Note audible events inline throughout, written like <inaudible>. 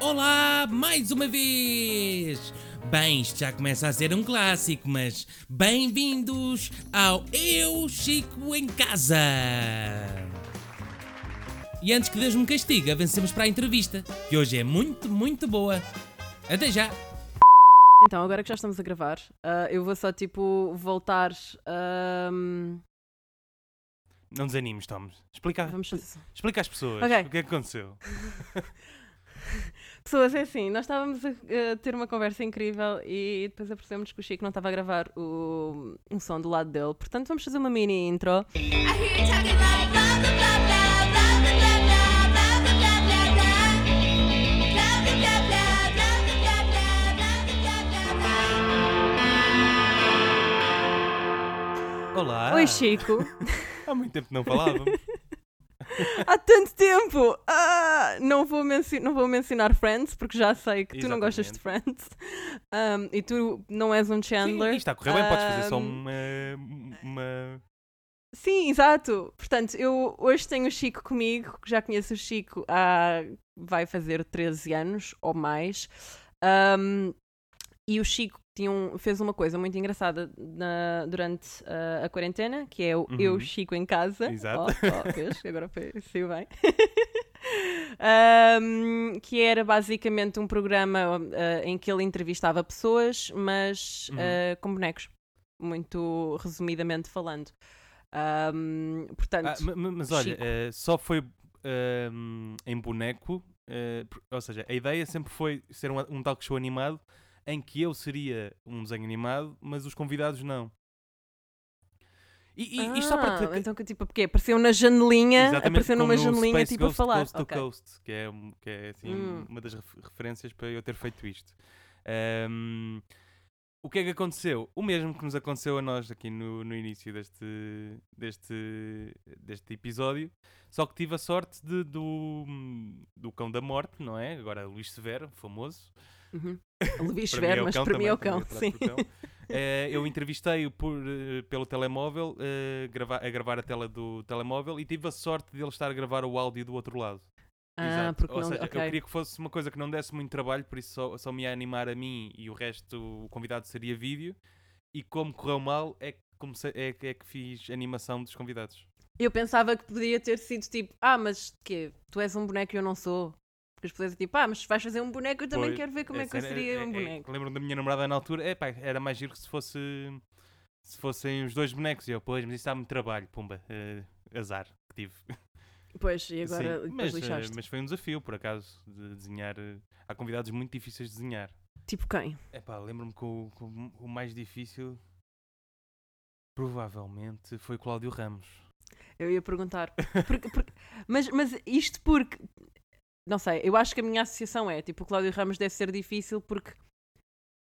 Olá, mais uma vez! Bem, isto já começa a ser um clássico, mas bem-vindos ao Eu Chico em Casa! E antes que Deus me castigue, avancemos para a entrevista, que hoje é muito, muito boa. Até já! Então, agora que já estamos a gravar, ah, eu vou só tipo voltar. ahm, não desanimes, Tomás. Explica, Vamos... explica às pessoas okay. o que é que aconteceu. <laughs> Pessoas, é assim, nós estávamos a ter uma conversa incrível e depois apercebemos que o Chico não estava a gravar o, um som do lado dele. Portanto, vamos fazer uma mini intro. Olá! Oi, Chico! <laughs> Há muito tempo que não falávamos. <laughs> Há tanto tempo! Ah, não, vou não vou mencionar Friends porque já sei que tu não gostas de Friends Ahm, e tu não és um Sim, Chandler. isto está a correr bem, podes fazer só uma. uma... Sim, exato. Portanto, eu hoje tenho o Chico comigo, que já conheço o Chico há. vai fazer 13 anos ou mais. Ahm, e o Chico tinha um- fez uma coisa muito engraçada na- durante ah, a quarentena, que é o Uhum. Eu Chico em Casa. Exato. Oh, oh? Agora foi, saiu bem. <laughs> Ahm, que era basicamente um programa ah, em que ele entrevistava pessoas, mas Uhum. ah, com bonecos. Muito resumidamente falando. Ahm, portanto, Ah, ma- ma- mas olha, eh, só foi em boneco, eh, ou seja, a ideia sempre foi ser um, um talk show animado em que eu seria um desenho animado, mas os convidados não. E, e, isto só para Ah, te- Então, que tipo, porque apareceu na janelinha, Exatamente apareceu numa janelinha Space tipo a Ghost falar. Coast to Ok. Coast, que é, um- que é assim, Hum. uma das ref- referências para eu ter feito isto. Ahm, o que é que aconteceu? O mesmo que nos aconteceu a nós aqui no, no início deste, deste, deste episódio, só que tive a sorte de, do, do Cão da Morte, não é? Agora Luís Severo, famoso. Uhum. <laughs> Para mim é mas cão para mim é o cão. Sim. é eu entrevistei-o eh, pelo telemóvel, grava- a gravar a tela do telemóvel e tive a sorte de ele estar a gravar o áudio do outro lado. Ah, Exato. porque Ou não. seja, ok. eu queria que fosse uma coisa que não desse muito trabalho, por isso só, só me ia animar a mim e o resto, o convidado seria vídeo. E como correu mal, é que, comecei, é, que- é que fiz animação dos convidados. Eu pensava que podia ter sido tipo, ah, mas que Tu és um boneco e eu não sou. Porque as pessoas dizem tipo, ah, mas vais fazer um boneco, eu também Pois, quero ver como é que eu era- seria é- um é- boneco. Lembro-me da minha namorada na altura, é pá, era mais giro que se fosse se fossem os dois bonecos. E eu, pois, mas isso dá muito trabalho, pumba, eh, azar que tive. Pois, e agora Sim, depois mas, eh, lixaste. mas foi um desafio, por acaso, de desenhar. eh, Há convidados muito difíceis de desenhar. Tipo quem? É pá, lembro-me que o, que o- o mais difícil provavelmente foi Cláudio Ramos. Eu ia perguntar. Porque- porque- mas, mas isto porque. Não sei, eu acho que a minha associação é tipo, o Cláudio Ramos deve ser difícil porque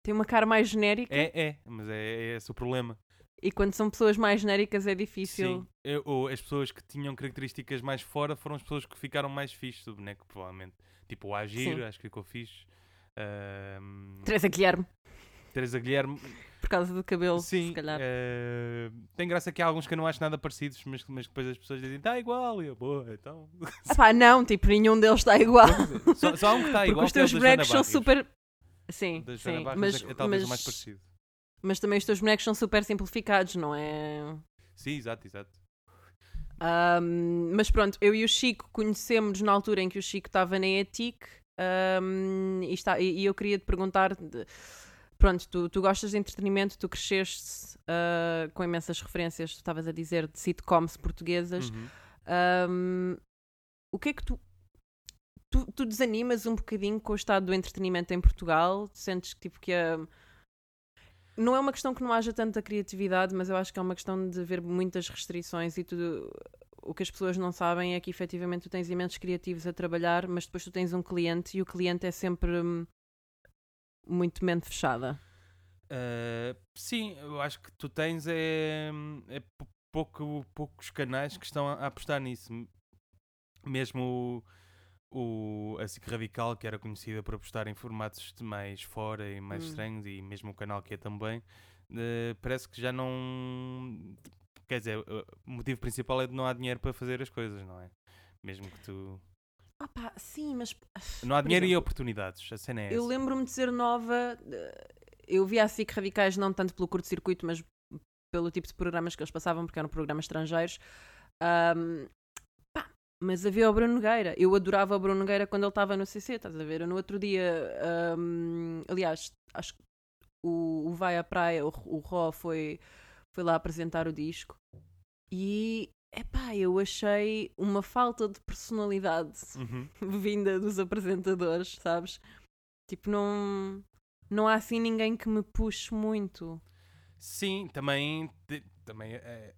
tem uma cara mais genérica É, é, mas é, é esse o problema. e quando são pessoas mais genéricas é difícil. Sim, eu- ou as pessoas que tinham características mais fora foram as pessoas que ficaram mais fixes do boneco, provavelmente. Tipo o Agir, Sim. acho que ficou fixe. Ahm, Teresa Guilherme, Teresa Guilherme, por causa do cabelo, sim. se calhar. eh, tem graça que há alguns que eu não acho nada parecidos, mas, mas depois as pessoas dizem, está igual, e eu, boa, então. Ah pá, não, tipo, nenhum deles está igual. só, só há um que está porque igual. os que é o teus bonecos são super. Sim, Da sim. Barrios Mas, é, é talvez o mas, mais parecido. mas também os teus bonecos são super simplificados, não é? Sim, exato, exato. Ahm, mas pronto, eu e o Chico conhecemos na altura em que o Chico estava na ETIC ahm, e, está- e- e eu queria te perguntar: de- pronto, tu, tu gostas de entretenimento, tu cresceste ah, com imensas referências, tu estavas a dizer de sitcoms portuguesas. Uhum. Ahm, o que é que tu, tu. tu desanimas um bocadinho com o estado do entretenimento em Portugal? Sentes que tipo que a. Não é uma questão que não haja tanta criatividade, mas eu acho que é uma questão de haver muitas restrições e tudo. O que as pessoas não sabem é que efetivamente tu tens imensos criativos a trabalhar, mas depois tu tens um cliente e o cliente é sempre hum, muito mente fechada. Uh, sim, eu acho que tu tens é, é pou- pouco, poucos canais que estão a, apostar nisso. Mesmo o, o, a SIC Radical, que era conhecida por apostar em formatos mais fora e mais Hum. estranhos, e mesmo o canal que é também, eh, parece que já não. quer dizer, o motivo principal é de não há dinheiro para fazer as coisas, não é? Mesmo que tu. Opa, sim, mas. Não há dinheiro e exemplo, oportunidades. A cena é essa. Eu lembro-me de ser nova. Eu via a SIC Radicais não tanto pelo curto-circuito, mas pelo tipo de programas que eles passavam, porque eram programas estrangeiros. Ahm, pá, mas havia o Bruno Nogueira. Eu adorava o Bruno Nogueira quando ele estava no CC, estás a ver? Eu no outro dia, ahm, aliás, acho que o, o Vai à Praia, o, o Ró, foi, foi lá apresentar o disco. E, epá, eu achei uma falta de personalidade Uhum. <laughs> vinda dos apresentadores, sabes? Tipo, não, não há assim ninguém que me puxe muito. Sim, também. também é-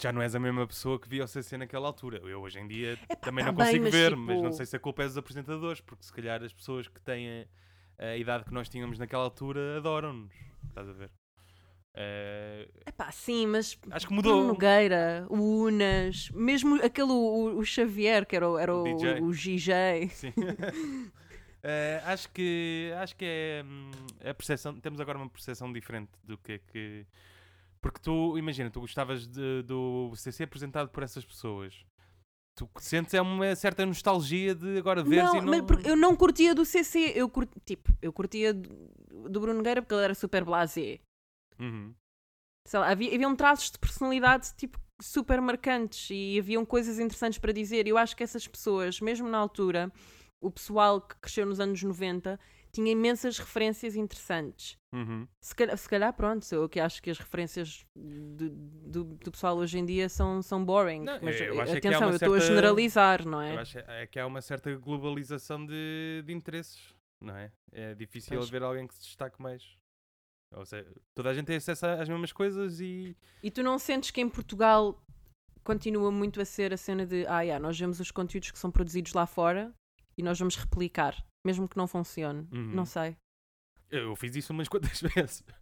já não és a mesma pessoa que via o CC naquela altura. Eu hoje em dia Epá, também tá não bem, consigo mas ver, tipo- mas não sei se a culpa é dos apresentadores, porque se calhar as pessoas que têm a, a idade que nós tínhamos naquela altura adoram-nos. Estás a ver? Eh, Epá, sim, mas acho que Bruno mudou. Nogueira, o Unas, mesmo aquele, o, o Xavier, que era, o- era o, O DJ. o GJ. Sim. <laughs> Eh, acho que acho que é hum, a percepção. Temos agora uma percepção diferente do que é que. Porque tu, imagina, tu gostavas de- do CC apresentado por essas pessoas. Tu o sentes é uma certa nostalgia de agora veres Não, e não. mas eu não curtia do CC, eu tipo, eu curtia do, do Bruno Nogueira porque ele era super blasé. Uhum. Sei lá, havia, haviam traços de personalidade tipo super marcantes e haviam coisas interessantes para dizer. Eu acho que essas pessoas, mesmo na altura, o pessoal que cresceu nos anos 90, tinha imensas referências interessantes. Uhum. Se calhar, se calhar, pronto, eu que acho que as referências do, do, do pessoal hoje em dia são, são boring. Não, mas eu é atenção, uma eu estou a certa- generalizar, não Eu é? acho é que há uma certa globalização de, de interesses, não é? É difícil Pois. haver alguém que se destaque mais. Ou seja, toda a gente tem acesso às mesmas coisas e. E tu não sentes que em Portugal continua muito a ser a cena de ah, yeah, nós vemos os conteúdos que são produzidos lá fora e nós vamos replicar, mesmo que não funcione. Uhum. Não sei. Eu fiz isso umas <laughs> quantas vezes. <laughs>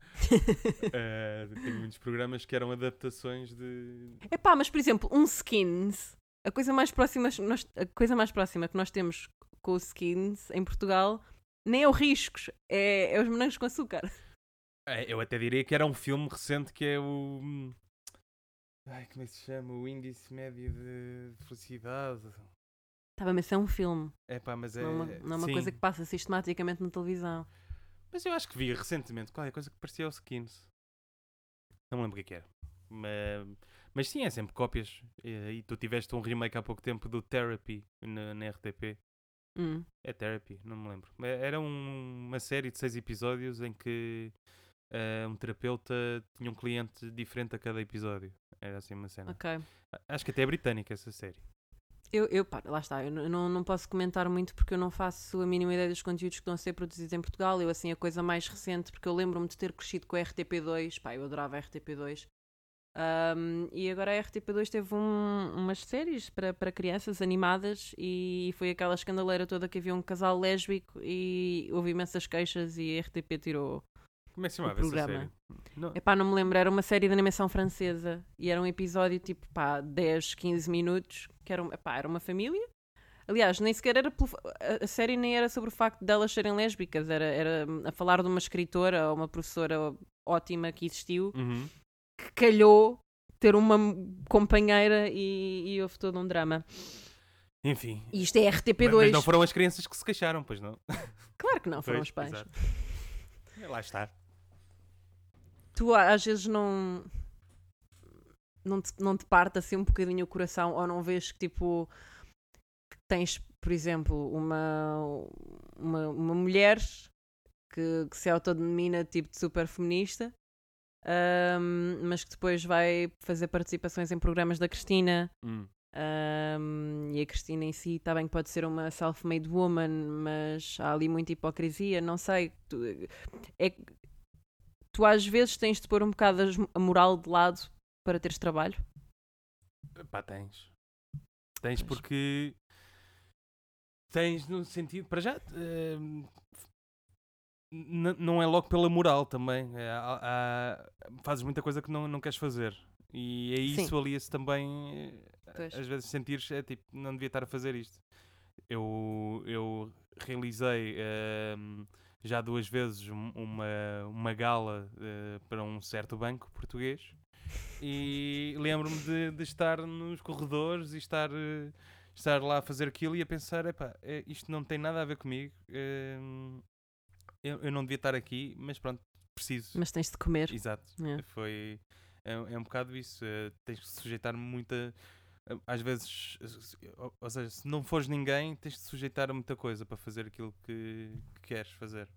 Eh, tenho muitos programas que eram adaptações de. Epá, mas por exemplo, um Skins, a coisa mais próxima, nós- a coisa mais próxima que nós temos com o Skins em Portugal nem é o Riscos, é, é os morangos com açúcar. Eh, eu até diria que era um filme recente que é o. Ai, como é que se chama? O Índice Médio de Felicidade. Tá bem, mas isso é um filme, É pá, mas é. não é uma, não é uma coisa que passa sistematicamente na televisão. Mas eu acho que vi recentemente qualquer coisa que parecia aos Skins. Não me lembro o que é que era. Mas, mas sim, é sempre cópias. E, tu tiveste um remake há pouco tempo do Therapy na, na RTP. Hum. É Therapy, não me lembro. Era um- uma série de seis episódios em que eh, um terapeuta tinha um cliente diferente a cada episódio. Era assim uma cena. Ok. Acho que até é britânica essa série. Eu, eu pá, lá está, eu não, não posso comentar muito porque eu não faço a mínima ideia dos conteúdos que estão a ser produzidos em Portugal. Eu, assim, a coisa mais recente, porque eu lembro-me de ter crescido com a RTP2, pá, eu adorava a RTP2. Ahm, e agora a RTP2 teve um- umas séries para, para crianças animadas e foi aquela escandaleira toda que havia um casal lésbico e houve imensas queixas e a RTP tirou. Como é que se chamava essa programa. série? Não- Epá, não me lembro, era uma série de animação francesa e era um episódio tipo, pá, 10, 15 minutos, que era, epá, era uma família. Aliás, nem sequer era pelo, a, série nem era sobre o facto delas serem lésbicas, era, era a falar de uma escritora ou uma professora ótima que existiu, Uhum. que calhou ter uma companheira e, e houve todo um drama. Enfim. E isto é Mas, RTP2. mas não foram as crianças que se queixaram, pois não? Claro que não, foram Pois, os pais. exato. É, Lá está. Tu às vezes não não te, não te parte assim um bocadinho o coração ou não vês que tipo que tens, por exemplo, uma uma, uma mulher que, que se autodenomina tipo de super feminista ahm, mas que depois vai fazer participações em programas da Cristina Hum. ahm, e a Cristina em si está bem que pode ser uma self-made woman mas há ali muita hipocrisia não sei é tu às vezes tens de pôr um bocado a moral de lado para teres trabalho Pá, tens. Tens Pois. porque. Tens no sentido. Para já. n- não é logo pela moral também. É, há- há- fazes muita coisa que não, não queres fazer. E é isso alia-se também. eh, Pois. Às vezes sentires, é tipo, não devia estar a fazer isto. Eu, eu realizei ehm, já duas vezes um- uma, uma gala eh, para um certo banco português E lembro-me de, de estar nos corredores e estar, eh, estar lá a fazer aquilo e a pensar: epá, eh, isto não tem nada a ver comigo. eh, eu, eu não devia estar aqui, mas pronto, preciso. Mas tens de comer. Exato. É. Foi. É, é um bocado isso. tens que sujeitar muita. Eh, Às vezes, ou, seja, se não fores ninguém, tens de sujeitar a muita coisa para fazer aquilo que, que queres fazer.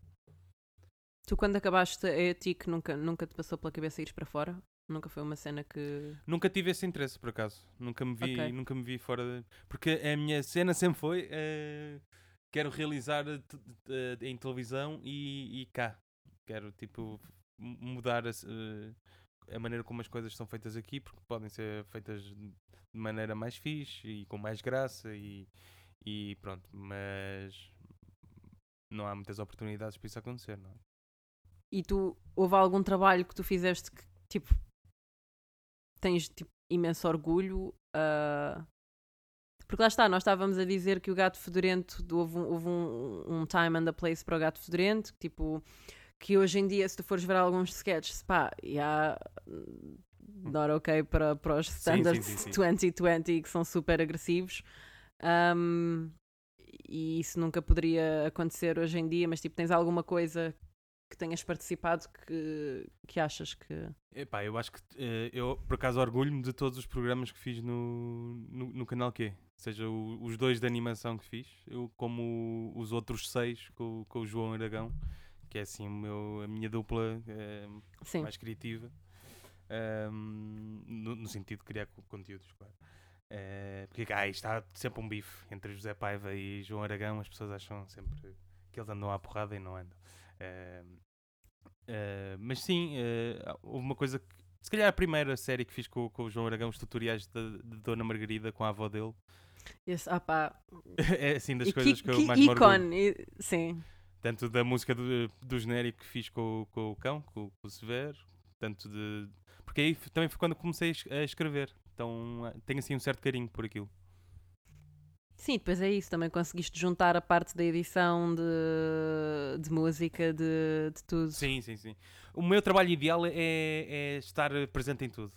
Tu, quando acabaste a ETIC, nunca, nunca te passou pela cabeça ires para fora? Nunca foi uma cena que. Nunca tive esse interesse, por acaso. Nunca me vi, Ok. nunca me vi fora. De... Porque a minha cena sempre foi. eh, quero realizar eh, em televisão e, e cá. Quero, tipo, mudar a, eh, a maneira como as coisas são feitas aqui, porque podem ser feitas de maneira mais fixe e com mais graça e, e pronto. Mas não há muitas oportunidades para isso acontecer, não é? E tu, houve algum trabalho que tu fizeste que, tipo, tens tipo, imenso orgulho? ah, Porque lá está, nós estávamos a dizer que o gato fedorento, do- houve, um, houve um, um time and a place para o gato fedorento, tipo, que hoje em dia, se tu fores ver alguns sketches, pá, há not ok para, para os sim, standards sim, sim. 2020 que são super agressivos. Ahm, e isso nunca poderia acontecer hoje em dia, mas tipo, tens alguma coisa que tenhas participado que, que achas que. Epá, eu acho que eh, eu, por acaso, orgulho-me de todos os programas que fiz no, no, no canal Q. Seja o- os dois de animação que fiz, eu, como os outros seis com, o- com o João Aragão, que é assim o meu, a minha dupla Sim. mais criativa, Ahm, no, no sentido de criar co- conteúdos, claro. Eh, porque ah, está sempre um bife entre José Paiva e João Aragão, as pessoas acham sempre que eles andam à porrada e não andam. Ahm, eh, mas sim, eh, houve uma coisa que. Se calhar a primeira série que fiz com, com o João Aragão, os tutoriais de, de Dona Margarida com a avó dele, Esse, ah pá, <laughs> é assim das e coisas que, eu mais ícone, e- sim. Tanto da música do, do genérico que fiz com, o- com o cão, com, com o Severo, tanto de. Porque aí também foi quando comecei a es- a escrever. Então eh, tenho assim um certo carinho por aquilo. Sim, depois é isso, também conseguiste juntar a parte da edição de, de música, de, de tudo. Sim, sim, sim. O meu trabalho ideal é, é estar presente em tudo.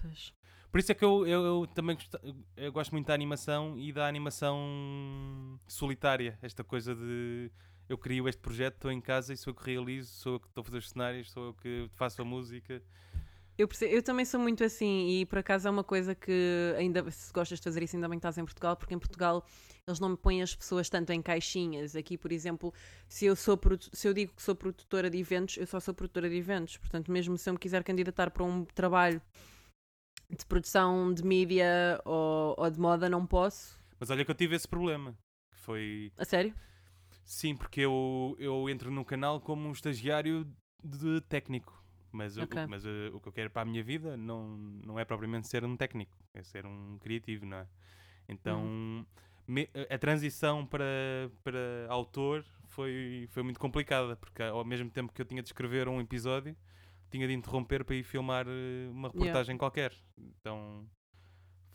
Pois. Por isso é que eu, eu, eu também gosto, eu gosto muito da animação e da animação solitária. Esta coisa de eu crio este projeto, estou em casa e sou eu que realizo, sou eu que estou a fazer os cenários, sou eu que faço a música. Eu, percebo- eu também sou muito assim e por acaso é uma coisa que ainda se gostas de fazer isso ainda bem que estás em Portugal porque em Portugal eles não me põem as pessoas tanto em caixinhas aqui por exemplo se eu sou se eu digo que sou produtora de eventos eu só sou produtora de eventos portanto mesmo se eu me quiser candidatar para um trabalho de produção de mídia ou, ou de moda não posso Mas olha que eu tive esse problema. Que foi. a sério Sim, porque eu, eu entro no canal como um estagiário de técnico. Mas, o- Ok. mas eh, o que eu quero para a minha vida não, não é propriamente ser um técnico, é ser um criativo, não é? Então Uhum. me- a- transição para, para autor foi, foi muito complicada, porque ao mesmo tempo que eu tinha de escrever um episódio, tinha de interromper para ir filmar eh, uma reportagem qualquer. Então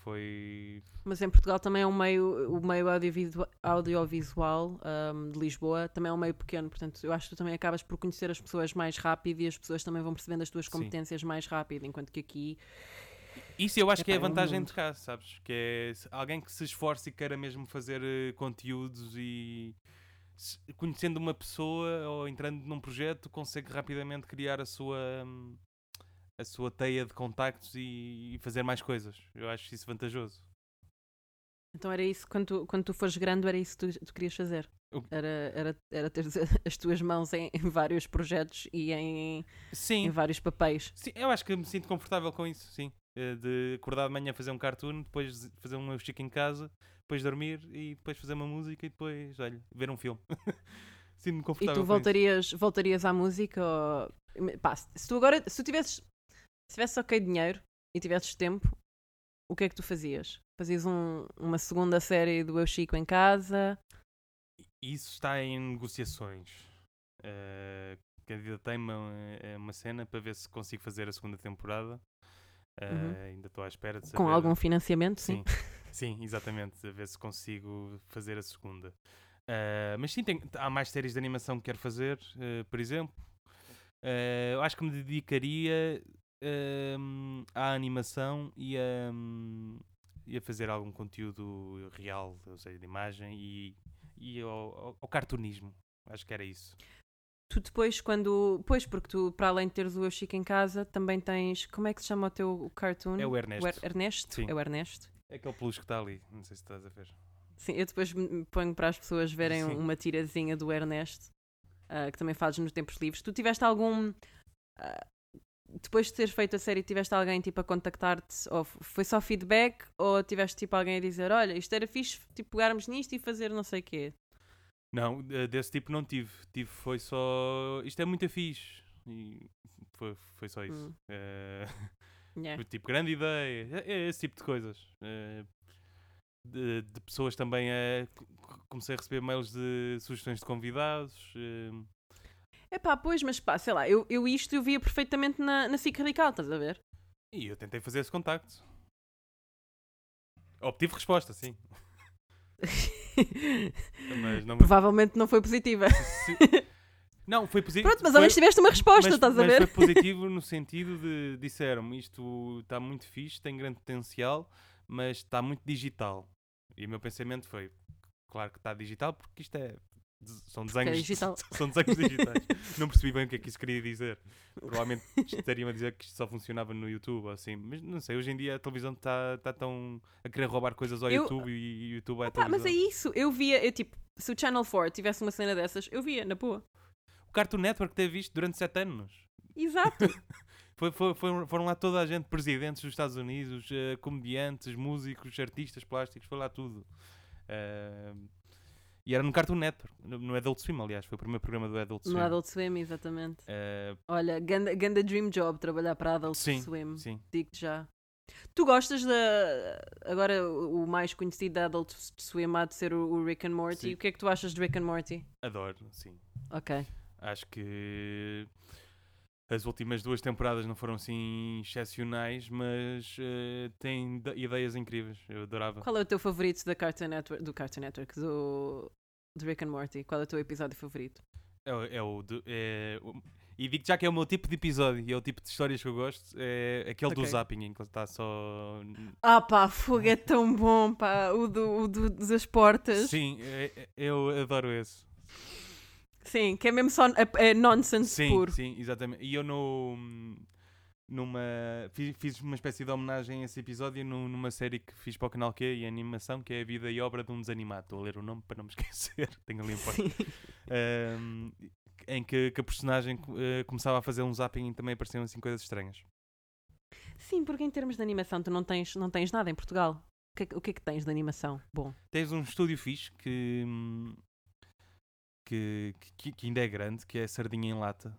foi. Mas em Portugal também é um meio, o meio audiovisu- audiovisual ahm, de Lisboa também é um meio pequeno, portanto eu acho que tu também acabas por conhecer as pessoas mais rápido e as pessoas também vão percebendo as tuas Sim. competências mais rápido, enquanto que aqui Isso eu acho que é a é um vantagem de cá, sabes? Que é alguém que se esforce e queira mesmo fazer eh, conteúdos e conhecendo uma pessoa ou entrando num projeto consegue rapidamente criar a sua hum, a sua teia de contactos e, e fazer mais coisas. Eu acho isso vantajoso. então era isso, quando tu, quando tu fores grande era isso que tu, tu querias fazer. Era, era, era ter <laughs> as tuas mãos em, em vários projetos e em, em Sim, vários papéis. sim, eu acho que me sinto confortável com isso, sim. Eh, De acordar de manhã fazer um cartoon, depois fazer um chico em casa, depois dormir e depois fazer uma música e depois, olha, ver um filme. <laughs> Sinto-me E confortável tu com isso. voltarias, voltarias à música? Ou... Pá, se tu agora, se tu tivesses, se tivesses ok dinheiro e tivesses tempo, o que é que tu fazias? Fazias um- uma segunda série do Eu Chico em casa? Isso está em negociações. Uh, Candidatei-me a a uma cena para ver se consigo fazer a segunda temporada. Uh, Uhum. Ainda estou à espera de saber. Com algum financiamento, sim. Sim, sim, exatamente. A ver se consigo fazer a segunda. Uh, mas sim, tem- há mais séries de animação que quero fazer, uh, por exemplo. Eu acho que me dedicaria hum, à animação e a, hum, e a fazer algum conteúdo real, ou seja, de imagem e, e ao, ao- cartunismo. Acho que era isso. Tu depois, quando. Pois, porque tu, para além de teres o Eu Chico em casa, também tens. Como é que se chama o teu cartoon? É o Ernesto. Er- Ernesto? Sim. É o Ernesto. É aquele peluche que está ali. Não sei se estás a ver. Sim, eu depois ponho para as pessoas verem Sim. uma tirazinha do Ernesto, ah, que também fazes nos tempos livres. Tu tiveste algum. ah, depois de teres feito a série, tiveste alguém tipo a contactar-te? Ou foi só feedback? Ou tiveste tipo alguém a dizer: Olha, isto era fixe, tipo, pegarmos nisto e fazer não sei o quê? Não, eh, desse tipo não tive. Tive foi só. Isto é muito fixe. E foi, foi só isso. Hum. Eh, <laughs> Yeah. Tipo, grande ideia. É, é esse tipo de coisas. Eh, de, de pessoas também. eh, c- c- comecei a receber mails de sugestões de convidados. eh, É pá, pois, mas pá, sei lá, eu, eu isto eu via perfeitamente na, na SIC Radical, estás a ver? e eu tentei fazer esse contacto. Obtive resposta, sim. <laughs> Mas não me- Provavelmente não foi positiva. se- Não, foi positivo. Pronto, mas ao menos tiveste uma resposta, mas, estás a mas ver? foi <laughs> positivo no sentido de disseram-me isto está muito fixe, tem grande potencial, mas está muito digital. E o meu pensamento foi, claro que está digital porque isto é são é desenhos digital. <laughs> são desenhos digitais. Não percebi bem o que é que isso queria dizer. Provavelmente estariam a dizer que isto só funcionava no YouTube ou assim, mas não sei, hoje em dia a televisão está tá tão a querer roubar coisas ao Eu- YouTube e o YouTube é a Pá, mas é televisão. isso, eu via, eu tipo, se o Channel 4 tivesse uma cena dessas, eu via, na boa. O Cartoon Network teve isto durante sete anos. Exato. <laughs> Foi, foi- foram, foram lá toda a gente, presidentes dos Estados Unidos, eh, comediantes, músicos, artistas plásticos, foi lá tudo. Eh, e era no Cartoon Network, no, Adult Swim, aliás, foi o primeiro programa do Adult Swim. no Adult Swim, exatamente. Eh, Olha, ganda, ganda dream job trabalhar para Adult Sim, Swim. sim, Digo-te já. Tu gostas da. Agora, o mais conhecido da Adult Swim há de ser o, o Rick and Morty. Sim. O que é que tu achas de Rick and Morty? adoro, sim. Ok. Acho que as últimas duas temporadas não foram assim excepcionais, mas eh, têm da- ideias incríveis. Eu adorava. Qual é o teu favorito da Cartoon Network, do Cartoon Network, do, do Rick and Morty? Qual é o teu episódio favorito? É, o- é o, do- é o- E digo já que é o meu tipo de episódio e é o tipo de histórias que eu gosto. É aquele do Ok. zapping em que está só. Ah pá, fogo é tão bom, pá. O, do, o do- das portas. Sim, é- é- eu adoro esse. Sim, que é mesmo só é, é nonsense Sim, puro. sim, exatamente. E eu no. Numa. Fiz, fiz uma espécie de homenagem a esse episódio nu- numa série que fiz para o canal Q e animação, que é a vida e obra de um desanimado. Estou a ler o nome para não me <laughs> esquecer. Tenho ali um post. Sim. Ahm, em que, que a personagem eh, começava a fazer um zapping e também apareciam assim coisas estranhas. Sim, porque em termos de animação tu não tens, não tens nada em Portugal. O que, é que- o que é que tens de animação? Bom, Tens um estúdio fixe que, hum, que, que, que ainda é grande, que é Sardinha em Lata.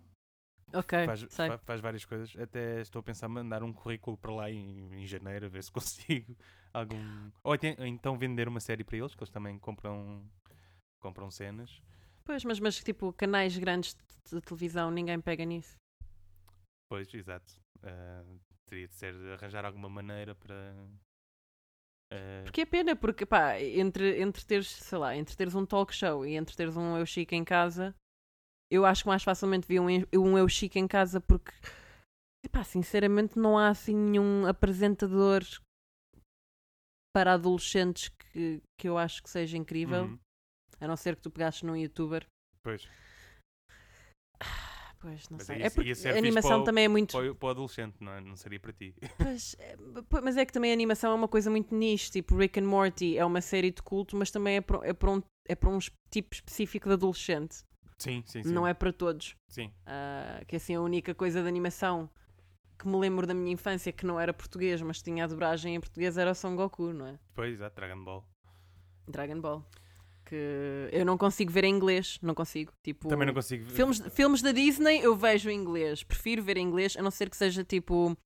ok, Faz, fa- faz várias coisas. Até estou a pensar em mandar um currículo para lá em, em janeiro, a ver se <laughs> consigo algum. Ou ou então vender uma série para eles, que eles também compram, compram cenas. Pois, mas, mas tipo, canais grandes de, televisão, ninguém pega nisso. Pois, exato. Ah, teria de ser arranjar alguma maneira para. Ah, Porque é pena, porque pá, entre, entre teres, sei lá, entre teres um talk show e entre teres um Eu Chico em casa, eu acho que mais facilmente vi um, um Eu Chico em casa porque, pá, sinceramente não há assim nenhum apresentador para adolescentes que, que eu acho que seja incrível, uhum, a não ser que tu pegasses num youtuber. Pois. Pois, não Mas sei. É ia porque a animação o- também é muito. Para, o- para o adolescente, não, é? não seria para ti. <laughs> Pois, é, mas é que também a animação é uma coisa muito niche. Tipo, Rick and Morty é uma série de culto, mas também é para, é para, um, é para um tipo específico de adolescente. Sim, sim, sim. Não é para todos. Sim. Ah, que assim, a única coisa de animação que me lembro da minha infância que não era português, mas tinha a dobragem em português era o Son Goku, não é? Pois, exato, Dragon Ball. Dragon Ball. Que eu não consigo ver em inglês, não consigo. Tipo, Também não consigo ver. Filmes, filmes da Disney eu vejo em inglês. Prefiro ver em inglês, a não ser que seja tipo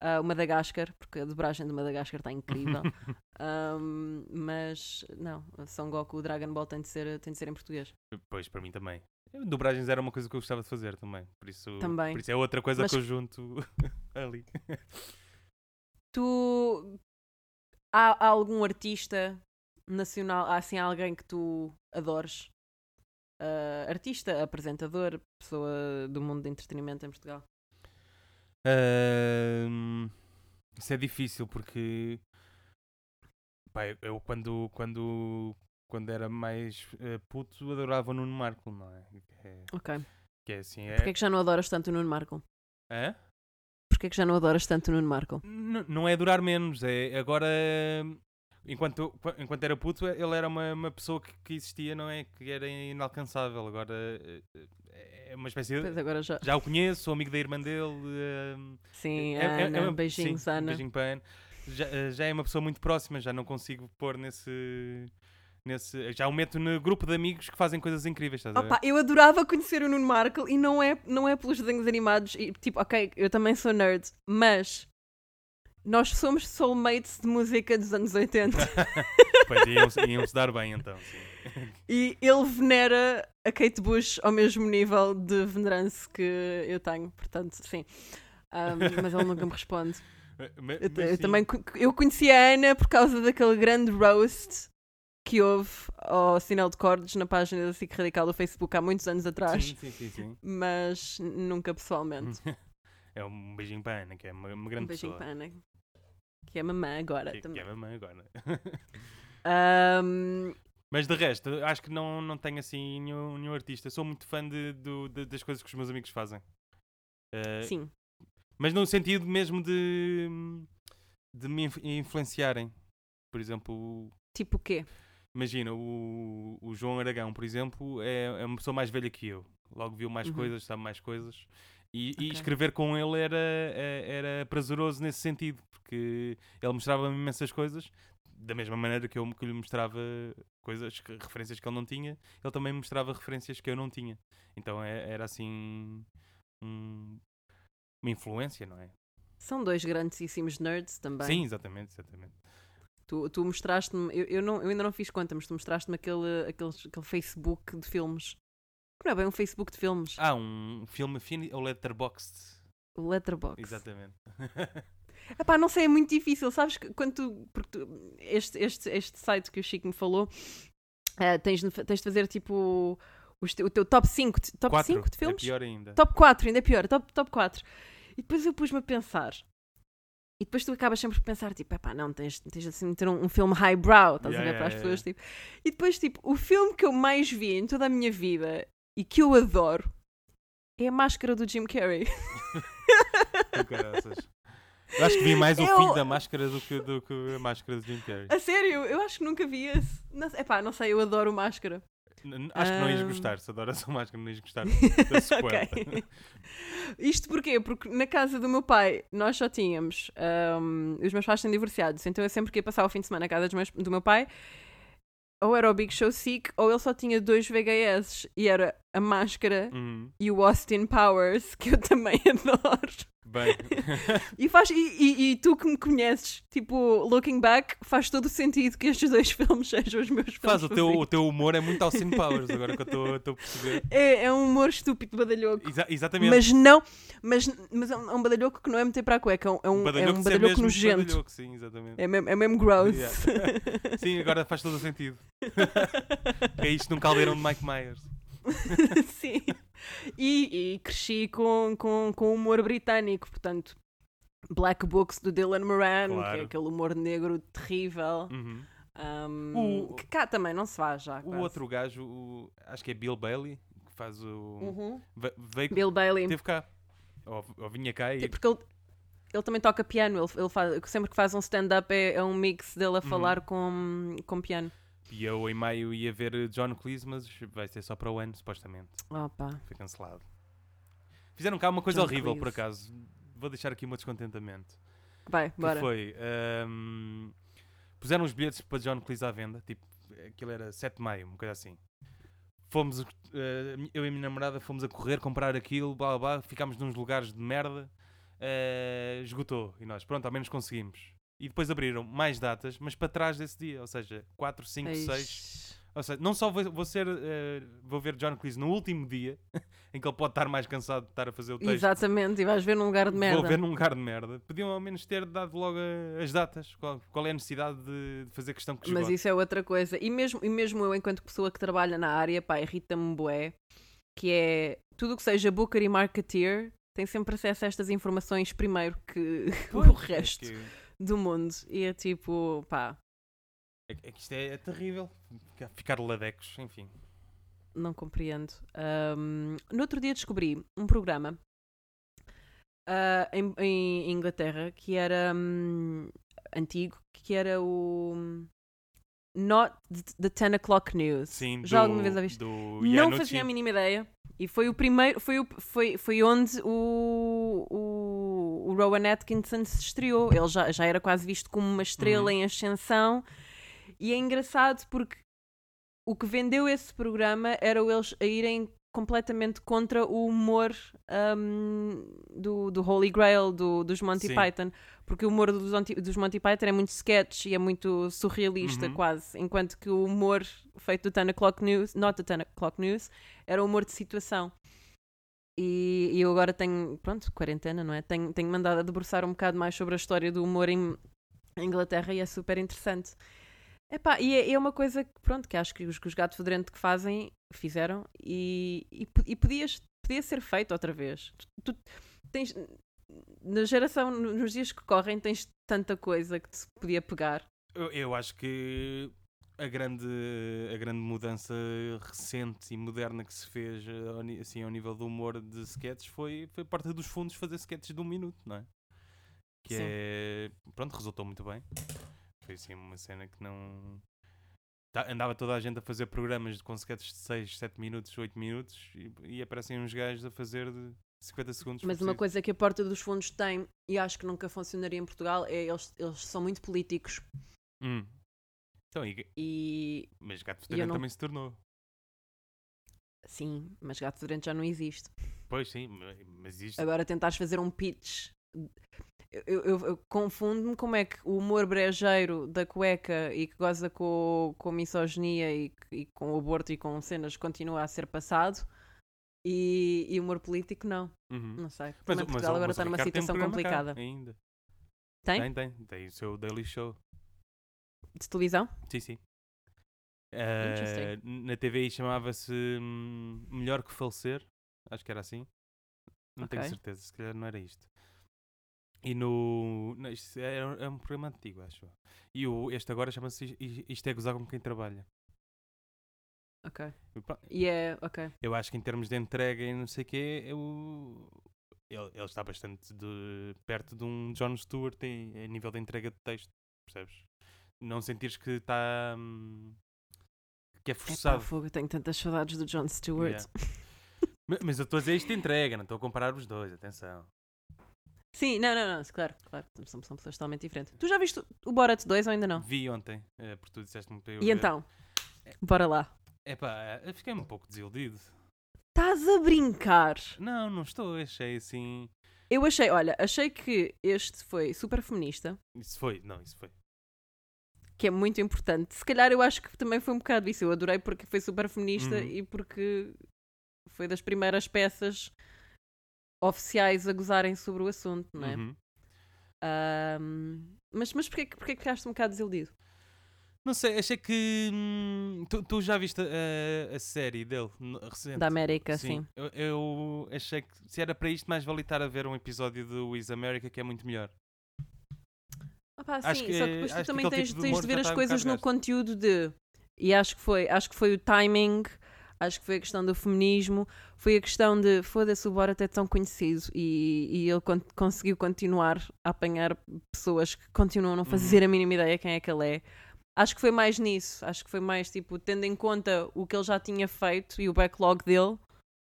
ah, o Madagascar, porque a dobragem de Madagascar está incrível. <laughs> Ahm, mas não, Son Goku, Dragon Ball tem de, ser, tem de ser em português. Pois, para mim também. Dobragens era uma coisa que eu gostava de fazer também. Por isso, Também. Por isso é outra coisa Mas- que eu junto <laughs> ali. Tu há, há algum artista nacional, há assim alguém que tu adores? Ah, artista, apresentador, pessoa do mundo de entretenimento em Portugal? Isso é difícil porque pá, eu- quando, quando, quando era mais eh, puto adorava o Nuno Marco, não é? É- Ok. que é assim, é... Porquê é que já não adoras tanto o Nuno Marco? Hã? Porquê é que já não adoras tanto o Nuno Marco? N- não é durar menos, é agora enquanto, enquanto era puto ele era uma, uma pessoa que, que existia, não é? Que era inalcançável, agora eh, eh, é uma espécie de... Agora já. Já o conheço, sou amigo da irmã dele. ahm, Sim, é- é- é Ana, uma- beijinhos, sim, um Ana. Beijinho para Ana. Já, eh, já é uma pessoa muito próxima, já não consigo pôr nesse. nesse já o meto no grupo de amigos que fazem coisas incríveis, estás a ver? Opa, eu adorava conhecer o Nuno Marco e não é, não é pelos desenhos animados. E, tipo, ok, eu também sou nerd, mas nós somos soulmates de música dos anos 80 <laughs> Pois iam-se iam-se dar bem então. sim. <laughs> e ele venera a Kate Bush ao mesmo nível de venerança que eu tenho, portanto, sim. Ahm, <laughs> mas ele nunca me responde. Ma- Eu, mas eu sim. também eu conheci a Ana por causa daquele grande roast que houve ao sinal de cordes na página da SIC Radical do Facebook há muitos anos atrás, Sim, sim, sim, sim. mas nunca pessoalmente. É um beijinho para a Ana, que é uma, uma Um grande beijinho pessoa. para a Ana, que é mamã agora Que, que também. é mamãe agora. <laughs> Ahm, Mas de resto, acho que não, não tenho assim nenhum, nenhum artista. Sou muito fã de, do- de- das coisas que os meus amigos fazem. Eh, sim, Mas no sentido mesmo de, de me inf- influenciarem. Por exemplo, tipo o quê? imagina, o, o João Aragão, por exemplo, é, é uma pessoa mais velha que eu. Logo viu mais Uhum. coisas, sabe mais coisas. E, e Ok. escrever com ele era, é- era prazeroso nesse sentido, porque ele mostrava-me imensas coisas, da mesma maneira que eu que lhe mostrava coisas, referências que ele não tinha, ele também mostrava referências que eu não tinha. Então é- era assim um- uma influência, não é? São dois grandíssimos nerds também. Sim, exatamente, exatamente. Tu, tu mostraste-me, eu, eu, não, eu ainda não fiz conta, mas tu mostraste-me aquele, aquele, aquele Facebook de filmes. Não é bem um Facebook de filmes. Ah, um filme Fini ou Letterboxd. O Letterboxd. Exatamente. <laughs> Epá, não sei, é muito difícil, sabes? que Quando tu, porque tu- este, este, este site que o Chico me falou, eh, tens, tens de fazer tipo te- o teu top 5, de- top Quatro, 5 de filmes? É pior ainda. Top 4, ainda é pior, top, top 4. E depois eu pus-me a pensar. E depois tu acabas sempre por pensar, tipo, epá, não, tens, tens assim de ter um, um filme highbrow, estás a Yeah, ver para as yeah, pessoas, tipo. E depois, tipo, o filme que eu mais vi em toda a minha vida e que eu adoro é a máscara do Jim Carrey. <laughs> Eu acho que vi mais o Eu- fim da máscara do que, do que a máscara de Jim Carrey. A sério, eu acho que nunca vi esse. Não, epá, não sei, eu adoro máscara. Acho que não ias gostar, se adoras a máscara, não ias gostar <laughs> da sequela. Ok. Isto porquê? Porque na casa do meu pai nós só tínhamos. ahm, os meus pais são divorciados, então eu sempre que ia passar o fim de semana na casa dos meus- do meu pai, ou era o Big Show Sick, ou ele só tinha dois VHS e era a máscara Uhum. e o Austin Powers, que eu também <laughs> adoro. Bem, <laughs> E, faz, e, e- e tu que me conheces, tipo, looking back, faz todo o sentido que estes dois <laughs> filmes sejam os meus filmes. faz o teu, o teu humor é muito Austin Powers, agora que eu estou a perceber. É, é um humor estúpido, badalhoco. Exa- exatamente. Mas não, mas, mas é um é badalhoco que não é meter para a cueca, é um, é badalhoco é um badalhoco mesmo nojento. badalhoco, sim, exatamente. É mesmo, é mesmo gross. Yeah. <laughs> Sim, agora faz todo o sentido. é isto num caldeirão de Mike Myers. Sim. <laughs> E, e cresci com, com, com humor britânico, portanto, Black Books do Dylan Moran, que Claro. é aquele humor negro terrível. Uhum. Um, O- Que cá também não se faz já. O quase. outro gajo, o- acho que é Bill Bailey, que faz o. Uhum. ve- Veio, Bill Bailey. Teve cá. Ou, ou vinha cá e. Porque ele, ele também toca piano. Ele, ele faz, sempre que faz um stand-up é, é um mix dele a Uhum. falar com, com piano. E eu em maio ia ver John Cleese, mas vai ser só para o ano, supostamente. Opa. Foi cancelado. Fizeram cá uma coisa John horrível, por Cleese. acaso. Vou deixar aqui o meu descontentamento. Vai, Que bora. foi. ahm, puseram os bilhetes para John Cleese à venda. Tipo, aquilo era 7 de maio, uma coisa assim. Fomos, eh, eu e a minha namorada fomos a correr, comprar aquilo, blá blá blá. Ficámos nos lugares de merda. eh, esgotou. E nós, pronto, ao menos conseguimos. E depois abriram mais datas, mas para trás desse dia. Ou seja, 4, 5, 6. Eish. Ou seja, não só vou, vou ser, eh, vou ver John Cleese no último dia, <laughs> em que ele pode estar mais cansado de estar a fazer o texto. Exatamente, e vais ver num lugar de merda. Vou ver num lugar de merda. Podiam ao menos ter dado logo a- as datas. Qual, qual é a necessidade de, de fazer questão que Mas isso é outra coisa. E mesmo, e mesmo eu, enquanto pessoa que trabalha na área, pá, irrita-me bué, que é tudo o que seja booker e marketeer tem sempre acesso a estas informações primeiro que <laughs> o é resto que- do mundo. E é tipo, pá, É, que- é que isto é, é terrível. Ficar- ladecos, enfim. não compreendo. Ahm, no outro dia descobri um programa ah, em, em Inglaterra que era hum, antigo, que era o Not the 10 O'Clock News. Sim, Já do, alguma vez ouviste? do Não fazia a mínima ideia. E foi o primeiro, foi, o, foi, foi onde o, o, o Rowan Atkinson se estreou. Ele já, já era quase visto como uma estrela Uhum. em ascensão. E é engraçado porque o que vendeu esse programa era eles a irem completamente contra o humor hum, do, do Holy Grail, do, dos Monty Sim. Python. Porque o humor dos, Monty- dos Monty Python é muito sketch e é muito surrealista, Uhum. quase. Enquanto que o humor feito do 10 O'Clock News, not the 10 O'Clock News, era o humor de situação. E, e eu agora tenho, pronto, quarentena, não é? Tenho, tenho mandado a debruçar um bocado mais sobre a história do humor em Inglaterra e é super interessante. Epá, e é, é uma coisa que, pronto, que acho que os, que os gatos fedorento que fazem, fizeram e, e, e podias, podia ser feito outra vez. Tu, tu tens, na geração, no- nos dias que correm, tens tanta coisa que te podia pegar. Eu, eu acho que a grande, a grande mudança recente e moderna que se fez eh, assim, ao nível do humor de sketches foi, foi parte dos fundos fazer sketches de um minuto, não é? Que Sim. é. Pronto, resultou muito bem. Foi assim uma cena que não. Tá- andava toda a gente a fazer programas com sketches de 6, 7 minutos, 8 minutos e, e aparecem uns gajos a fazer de 50 segundos. se Mas uma coisa que a Porta dos Fundos tem, e acho que nunca funcionaria em Portugal, é eles, eles são muito políticos. Hum. Então, e- E mas Gato Fedorento não- também se tornou. sim, mas gato fedorento já não existe. Pois sim, ma- mas isto. Agora tentares fazer um pitch. Eu, eu- eu confundo-me como é que o humor brejeiro da cueca e que goza com, com a misoginia e, e com o aborto e com cenas continua a ser passado e, e humor político não. Uhum. Não sei. Mas, mas Portugal o- agora mas está numa um situação complicada. ainda. Tem? Tem, tem. Tem o seu Daily Show. De televisão? Sim, sim. Interesting. na TVI chamava-se hum, Melhor que Falecer. Acho que era assim. Não tenho Ok. certeza, se calhar não era isto. E no. Não, isto é, é um programa antigo, acho. E o, este agora chama-se Isto é Gozar com Quem Trabalha. Ok. E é, ok. Eu acho que em termos de entrega e não sei o quê, eu... ele, ele está bastante de- perto de um John Stewart em, em nível de entrega de texto, percebes? Não sentires que está. hum, que é Epá, forçado. fogo, eu tenho tantas saudades do Jon Stewart. Yeah. Ma- Mas eu estou a dizer isto entrega, não estou a comparar os dois, atenção. Sim, não, não, não, claro, claro. São, são pessoas totalmente diferentes. Tu já viste o Borat 2 ou ainda não? Vi ontem, eh, porque tu disseste-me para eu E ver. então? Bora lá. Epá, eu fiquei um pouco desiludido. Estás a brincar? Não, não estou, achei assim. Eu achei, olha, achei que este foi super feminista, Isso foi, não, isso foi. Que é muito importante. Se calhar eu acho que também foi um bocado isso. Eu adorei porque foi super feminista Uhum. e porque foi das primeiras peças oficiais a gozarem sobre o assunto, não é? Uhum. Mas mas porquê, que- porquê que ficaste um bocado desiludido? Não sei, achei que. hum, tu, tu já viste a, a série dele, recente? Da América, sim. Eu, eu achei que se era para isto, mais vale estar a ver um episódio do Is America que é muito melhor. Acho sim, que- só que depois tu também tens, tipo de tens de ver as um coisas bocado no conteúdo de. E acho que foi, acho que foi o timing, acho que foi a questão do feminismo, foi a questão de foda-se o Borat é tão conhecido e, e ele con- conseguiu continuar a apanhar pessoas que continuam a não fazer a mínima ideia quem é que ele é. Acho que foi mais nisso, acho que foi mais tipo, tendo em conta o que ele já tinha feito e o backlog dele,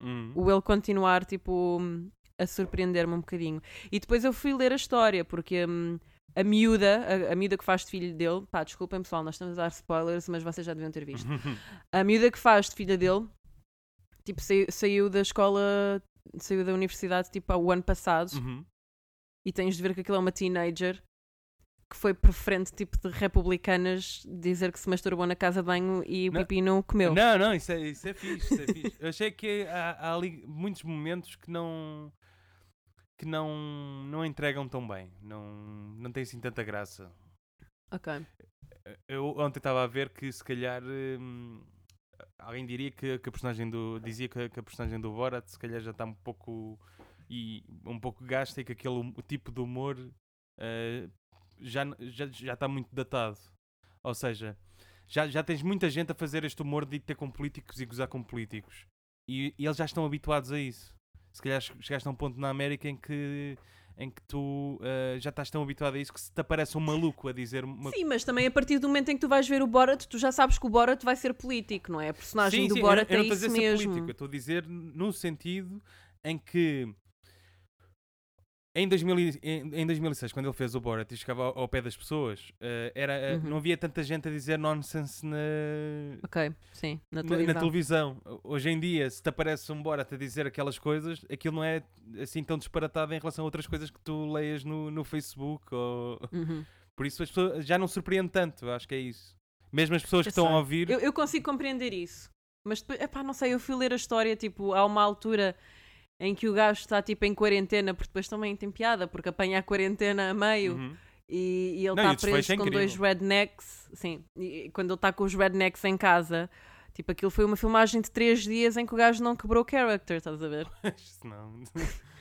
Hum. o ele continuar tipo a surpreender-me um bocadinho. E depois eu fui ler a história, porque hum, a miúda, a, a miúda que faz de filho dele, pá, desculpem pessoal, nós estamos a dar spoilers, mas vocês já deviam ter visto. <laughs> A miúda que faz de filha dele, tipo, saiu, saiu da escola, saiu da universidade tipo o ano passado, Uhum. e tens de ver que aquilo é uma teenager que foi preferente tipo de republicanas dizer que se masturbou na casa de banho e o Não. pipi não comeu. Não, não, isso é, isso é fixe, isso é fixe. Eu achei que há, há ali muitos momentos que não que não, não entregam tão bem, não, não tem assim tanta graça. Ok. Eu ontem estava a ver que se calhar hum, alguém diria que, que a personagem do. dizia que, que a personagem do Borat se calhar já está um pouco e um pouco gasta e que aquele hum- tipo de humor eh, já, já, já está muito datado. Ou seja, já, já tens muita gente a fazer este humor de ter com políticos e gozar com políticos. E, e eles já estão habituados a isso. Se calhar che- chegaste a um ponto na América em que, em que tu eh, já estás tão habituado a isso que se te aparece um maluco a dizer uma Sim, mas também a partir do momento em que tu vais ver o Borat, tu já sabes que o Borat vai ser político, não é? A personagem Sim, do sim, Borat eu, eu é não estou a isso mesmo. político, eu estou a dizer no sentido em que em, 2000, e- em, em 2006, quando ele fez o Borat e chegava ao, ao pé das pessoas, eh, era, eh, Uhum. não havia tanta gente a dizer nonsense na, Ok, sim, na televisão. na televisão. Hoje em dia, se te aparece um Borat a dizer aquelas coisas, aquilo não é assim tão disparatado em relação a outras coisas que tu leias no, no Facebook. Ou... Uhum. Por isso as pessoas já não surpreende tanto, acho que é isso. Mesmo as pessoas que estão a ouvir. Eu, eu consigo compreender isso. Mas depois, epá, não sei, eu fui ler a história, tipo, há uma altura em que o gajo está tipo em quarentena, porque depois também tem piada, porque apanha a quarentena a meio Uhum. e, e ele está preso é com dois rednecks. Sim, e quando ele está com os rednecks em casa, tipo, aquilo foi uma filmagem de três dias em que o gajo não quebrou o character, estás a ver? Não. <laughs>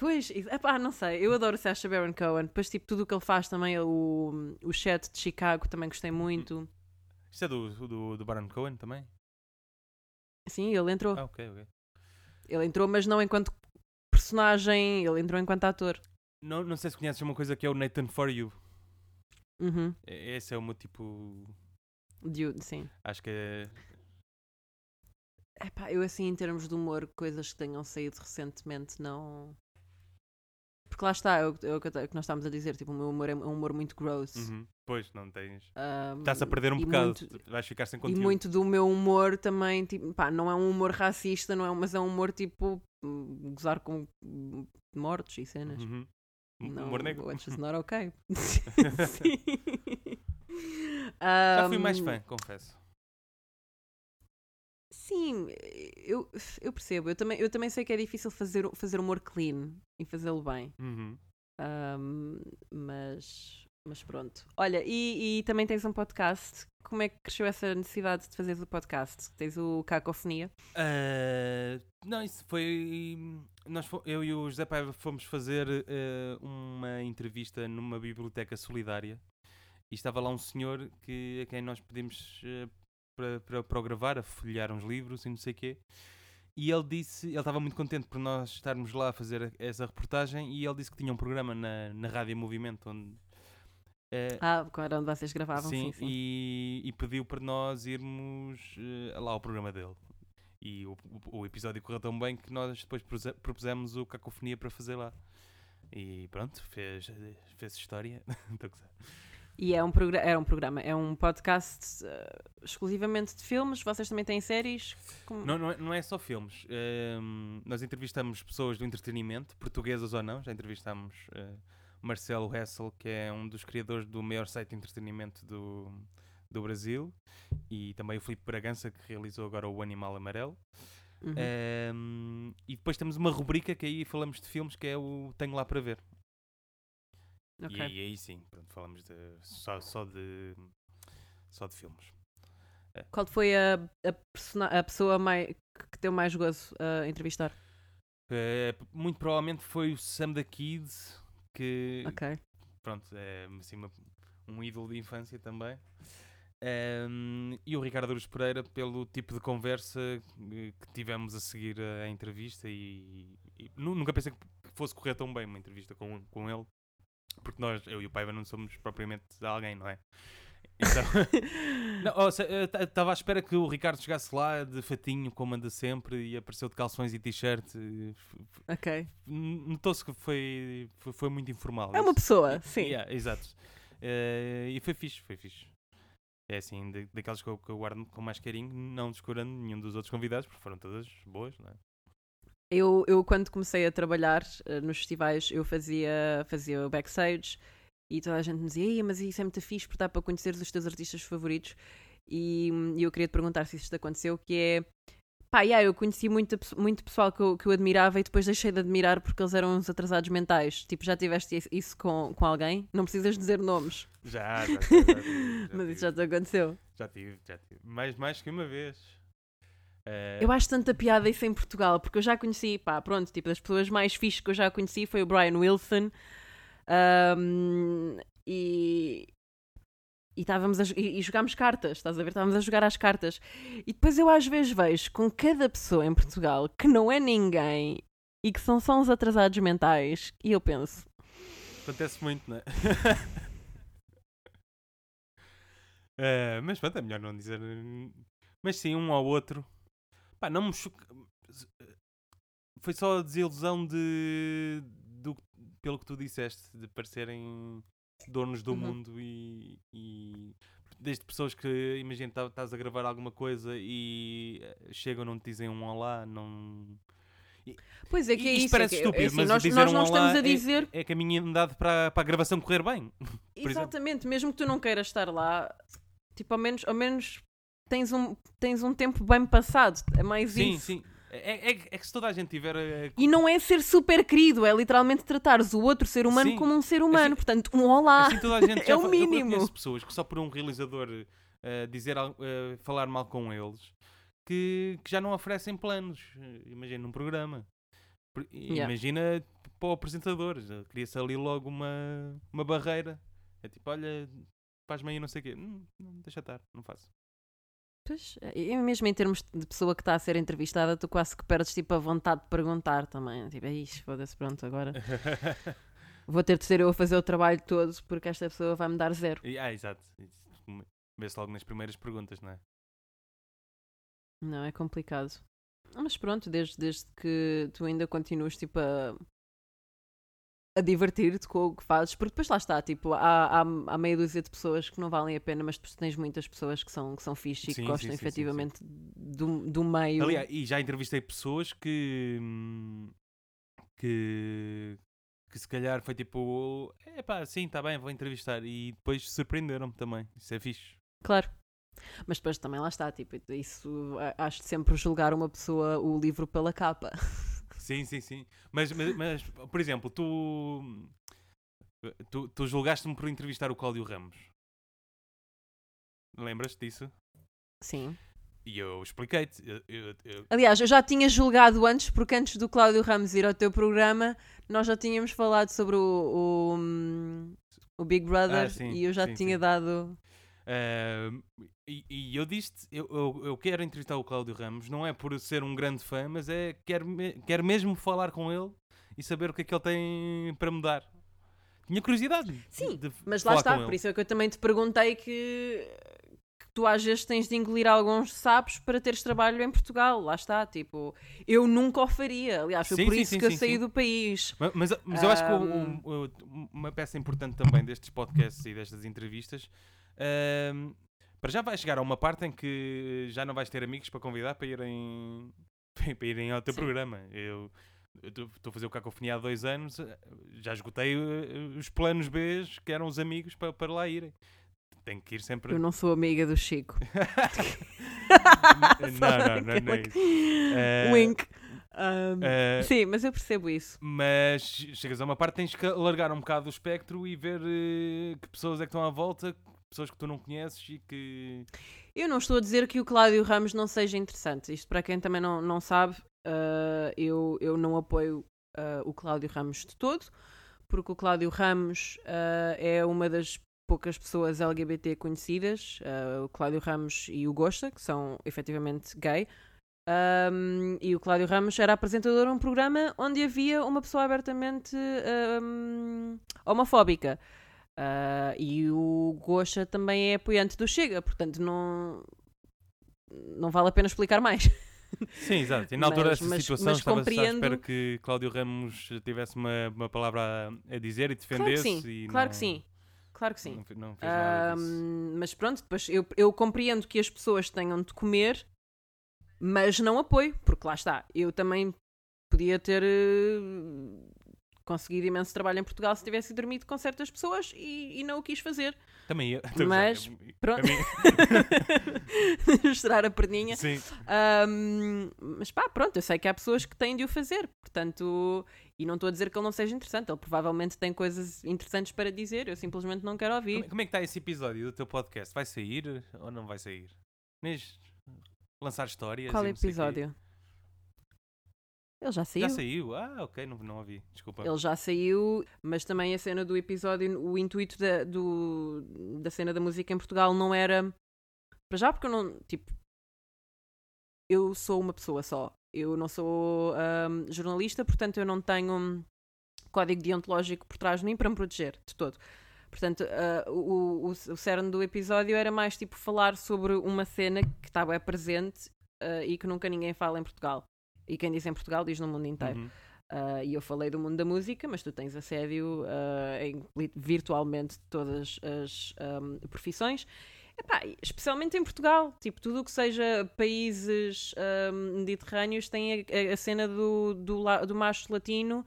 Pois, <laughs> epá, não sei, eu adoro o Sacha Baron Cohen. Depois, tipo, tudo o que ele faz também, o, o chat de Chicago, também gostei muito. Isto é do, do, do Baron Cohen também? Sim, ele entrou. Ah, ok, ok. Ele entrou, mas não enquanto personagem, ele entrou enquanto ator. Não, não sei se conheces uma coisa que é o Nathan For You. Uhum. Esse é o meu tipo. Dude, sim. Acho que é. Epá, eu assim, em termos de humor, coisas que tenham saído recentemente, não. Porque lá está, é o, é é o que nós estávamos a dizer, tipo, o meu humor é um humor muito gross. Uhum. Pois, não tens. Ahm, Estás a perder um e bocado. muito- Vais ficar sem E conteúdo. muito do meu humor também, tipo, pá, não é um humor racista, não é, mas é um humor tipo hum, gozar com hum, mortos e cenas. Uhum. Não, Humor negro. Which is <laughs> not okay. <laughs> Sim. Já fui mais fã, confesso. Sim, eu, eu percebo. Eu também, eu também sei que é difícil fazer, fazer humor clean e fazê-lo bem. Uhum. Ahm, mas, mas pronto. Olha, e, e também tens um podcast. Como é que cresceu essa necessidade de fazeres o podcast? Tens o Cacofonia. Ah, não, isso foi. Nós, eu e o José Paiva fomos fazer ah, uma entrevista numa biblioteca solidária e estava lá um senhor que, a quem nós pedimos para, para o gravar, a folhear uns livros e não sei o quê. E ele disse, ele estava muito contente por nós estarmos lá a fazer essa reportagem e ele disse que tinha um programa na, na Rádio Movimento onde. Eh, Ah, era onde vocês gravavam, sim, sim, sim. E, e pediu para nós irmos eh, lá ao programa dele. E o, o- o episódio correu tão bem que nós depois propuse- propusemos o Cacofonia para fazer lá. E pronto, fez, fez história. <laughs> Estou a gozar. E é um era um programa, é um podcast eh, exclusivamente de filmes. Vocês também têm séries? Como- não, não, é, não é só filmes. Nós entrevistamos pessoas do entretenimento, portuguesas ou não. Já entrevistamos Marcelo Hessel, que é um dos criadores do maior site de entretenimento do, do Brasil. E também o Filipe Bragança, que realizou agora o Animal Amarelo. Uhum. Ehm, e depois temos uma rubrica que aí falamos de filmes que é o Tenho Lá para Ver. Ok. E aí, aí sim, pronto, falamos de, só, só, de, só de filmes. Qual foi a, a, a pessoa mai- que deu mais gozo a entrevistar? Eh, p- muito provavelmente foi o Sam da Kid, que Ok. pronto, é assim, uma- um ídolo de infância também. Ehm, e o Ricardo Aruz Pereira pelo tipo de conversa eh, que tivemos a seguir a, entrevista e, e nu- nunca pensei que fosse correr tão bem uma entrevista com, com ele porque nós, eu e o Paiva não somos propriamente alguém, não é? Então, <laughs> estava à espera que o Ricardo chegasse lá de fatinho como anda sempre e apareceu de calções e t-shirt Ok. notou-se que foi, foi, foi muito informal É uma isso. pessoa, sim. Yeah, exato. Eh, e foi fixe, foi fixe. É assim, da- daquelas que eu, que eu guardo com mais carinho, não descurando nenhum dos outros convidados, porque foram todas boas, não é? Eu, eu quando comecei a trabalhar eh, nos festivais, eu fazia, fazia o backstage e toda a gente me dizia, "Ei, mas isso é muito fixe porque dá para conheceres os teus artistas favoritos. E, hum, eu queria te perguntar se isto aconteceu, que é pá, yeah, eu conheci muito, muito pessoal que eu, que eu admirava e depois deixei de admirar porque eles eram uns atrasados mentais. Tipo, já tiveste isso- com, com alguém? Não precisas dizer nomes, Já, já, <laughs> já, já, já mas tive, isso já te aconteceu. já tive, já tive. Mais, mais que uma vez. Eh, Eu acho tanta piada isso em Portugal, porque eu já conheci, pá, pronto, tipo, das pessoas mais fixes que eu já conheci foi o Brian Wilson. Ahm, e. E, estávamos a, e, e jogámos cartas, estás a ver? Estávamos a jogar às cartas. E depois eu às vezes vejo com cada pessoa em Portugal que não é ninguém e que são só uns atrasados mentais. E eu penso, Acontece muito, não é? Eh, <laughs> mas pronto, é melhor não dizer. Mas sim, um ao outro. Pá, não me choca. Foi só a desilusão de. Pelo que tu disseste, de parecerem donos do Uhum. mundo e. e desde pessoas que, imagina, tá- estás a gravar alguma coisa e eh, chegam, não te dizem um olá, não. pois é que é Isto isso. parece é que, é estúpido, assim, mas nós, dizer nós um não estamos olá a dizer É, é caminho andado para, para a gravação correr bem. <laughs> exemplo. Exatamente, mesmo que tu não queiras estar lá, tipo, ao menos, ao menos tens, um, tens um tempo bem passado. É mais Sim, isso. sim. É, é- é que se toda a gente tiver. eh, E não é ser super querido, é literalmente tratares o outro ser humano Sim. como um ser humano. Assim- Portanto, um olá. Assim toda a gente <laughs> é o eu mínimo. conheço pessoas que só por um realizador eh, dizer, eh, falar mal com eles que, que já não oferecem planos. Imagina num programa. Por- i- Yeah. Imagina para o apresentador. Cria-se ali logo uma, uma barreira. É tipo, olha, faz-me aí não sei o quê. Hum, não, deixa estar, não faço. Pois, e mesmo em termos de pessoa que está a ser entrevistada, tu quase que perdes tipo, a vontade de perguntar também. Tipo, é isto, foda-se, pronto, agora <laughs> vou ter de ser eu a fazer o trabalho todo porque esta pessoa vai me dar zero. E- ah, exato. Isso Vê-se logo nas primeiras perguntas, não é? Não, é complicado. Mas pronto, desde, desde que tu ainda continuas tipo a, a divertir-te com o que fazes, porque depois lá está, tipo, há, há, há meia dúzia de pessoas que não valem a pena, mas tu tens muitas pessoas que são, que são fixe e Sim, que gostam sim, sim, efetivamente Do, do meio. Aliás, e já entrevistei pessoas que. hum, que. que se calhar foi tipo. É pá, sim, está bem, vou entrevistar. E depois surpreenderam-me também. Isso é fixe. Claro. Mas depois também lá está, tipo, isso acho sempre julgar uma pessoa o livro pela capa. <laughs> Sim, sim, sim. Mas, mas, mas, por exemplo, tu. Tu, tu julgaste-me por entrevistar o Cláudio Ramos. Lembras-te disso? Sim. E eu expliquei-te. Eu- eu- eu- Aliás, eu já tinha julgado antes, porque antes do Cláudio Ramos ir ao teu programa, nós já tínhamos falado sobre o, o, o Big Brother Ah, sim, e eu já sim, tinha sim. dado. Ahm, e, e eu disse eu, eu, eu quero entrevistar o Cláudio Ramos, não é por ser um grande fã, mas é quero, me- quero mesmo falar com ele e saber o que é que ele tem para me dar. Tinha curiosidade. Sim, de Mas lá está, por ele. isso é que eu também te perguntei que, que tu às vezes tens de engolir alguns sapos para teres trabalho em Portugal. Lá está, tipo, eu nunca o faria. Aliás, foi Sim, por sim, isso sim, que eu saí do país. Ma- Mas, mas eu acho que o- Ahm. o- o- uma peça importante também destes podcasts e destas entrevistas ahm, para já vai chegar a uma parte em que já não vais ter amigos para convidar para irem, <laughs> para irem ao teu Sim. programa. Eu estou a fazer o cacofonia há dois anos, eh, já esgotei eh, os planos B que eram os amigos para, para lá irem. Tenho que ir sempre. Eu não sou amiga do Chico. <laughs> <laughs> não, não, não, não é isso. Eh, Wink. Ahm, Eh, Sim, mas eu percebo isso. Mas chegas a uma parte tens que alargar um bocado o espectro e ver eh, que pessoas é que estão à volta, pessoas que tu não conheces e que. Eu não estou a dizer que o Cláudio Ramos não seja interessante. Isto para quem também não, não sabe, ah, eu, eu não apoio ah, o Cláudio Ramos de todo, porque o Cláudio Ramos ah, é uma das poucas pessoas LGBT conhecidas, o Cláudio Ramos e o Gosta, que são efetivamente gay. Ahm, e o Cláudio Ramos era apresentador de um programa onde havia uma pessoa abertamente ahm, homofóbica. Ah, e o Gosha também é apoiante do Chega, portanto não, não vale a pena explicar mais. <laughs> Sim, exato. E na altura Mas- dessa mas- situação mas estava à espera compreendo- que Cláudio Ramos tivesse uma, uma palavra a, a dizer e Claro que defendesse. sim, claro não- que sim. Claro que sim. Não, não mas pronto, depois eu, eu compreendo que as pessoas tenham de comer, mas não apoio, porque lá está, eu também podia ter eh, conseguido imenso trabalho em Portugal se tivesse dormido com certas pessoas e, e não o quis fazer. Também eu. <laughs> Mas, a pronto. <laughs> <laughs> Mostrar a perninha. Sim. Ahm, mas pá, pronto, eu sei que há pessoas que têm de o fazer, portanto, e não estou a dizer que ele não seja interessante, ele provavelmente tem coisas interessantes para dizer, eu simplesmente não quero ouvir. Como, como é que está esse episódio do teu podcast? Vai sair ou não vai sair? Nes- lançar histórias. Qual episódio? Ele já saiu. Já saiu? Ah, ok, não, não ouvi. Desculpa. Ele já saiu, mas também a cena do episódio, o intuito da, do, da cena da música em Portugal não era. Para já, porque eu não. Tipo. Eu sou uma pessoa só. Eu não sou ahm, jornalista, portanto eu não tenho um código deontológico por trás de mim para me proteger de todo. Portanto, ah, o, o, o cerne do episódio era mais tipo falar sobre uma cena que bem presente ah, e que nunca ninguém fala em Portugal. E quem diz em Portugal diz no mundo inteiro. Uhum. Uh, e eu falei do mundo da música, mas tu tens assédio uh, em, virtualmente todas as um, profissões. Epá, especialmente em Portugal, tipo, tudo o que seja países um, mediterrâneos tem a, a- cena do, do, do macho latino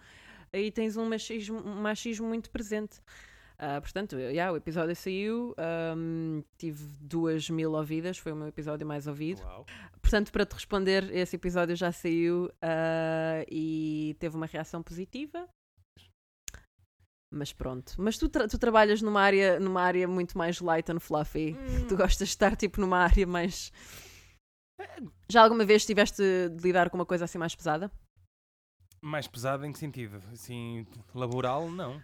e tens um machismo, um machismo muito presente. Ah, portanto, yeah, o episódio saiu, um, tive duas mil ouvidas, foi o meu episódio mais ouvido. Uau. Portanto, para te responder, esse episódio já saiu ah, e teve uma reação positiva. Mas pronto. Mas tu, tra- tu trabalhas numa área, numa área muito mais light and fluffy. Tu gostas de estar tipo numa área mais. Já alguma vez tiveste de lidar com uma coisa assim mais pesada? Mais pesado em que sentido? Assim, laboral, não.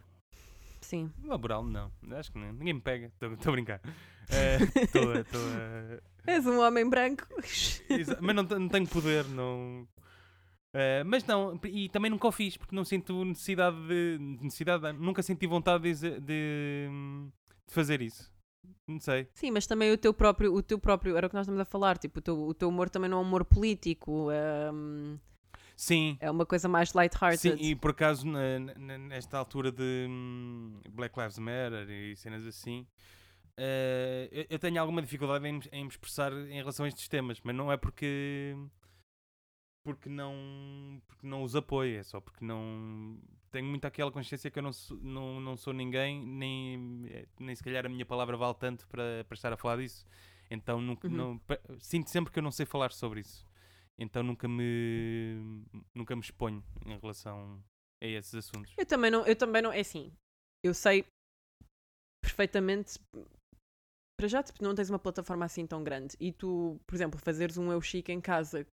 Sim. Laboral, não. Acho que não. ninguém me pega. Estou a brincar. Estou a. tô a- És um homem branco. Mas não, não tenho poder, não. Eh, mas não, e também nunca o fiz, porque não sinto necessidade de. necessidade, nunca senti vontade de, de, de fazer isso. Não sei. Sim, mas também o teu próprio, o teu próprio, era o que nós estamos a falar, tipo, o teu, o teu humor também não é um humor político, hum, Sim, é uma coisa mais light-hearted. sim, e por acaso na- na- nesta altura de hum, Black Lives Matter e cenas assim, eh, eu- eu tenho alguma dificuldade em, me- em me expressar em relação a estes temas, mas não é porque porque não porque não os apoio, é só porque não tenho muito aquela consciência que eu não sou, não, não sou ninguém, nem, eh, nem se calhar a minha palavra vale tanto para, para estar a falar disso. Então nunca, Uhum. não, sinto sempre que eu não sei falar sobre isso. Então nunca me nunca me exponho em relação a esses assuntos. Eu também não, eu também não, é assim, eu sei perfeitamente, para já tipo, não tens uma plataforma assim tão grande e tu, por exemplo, fazeres um eu chique em casa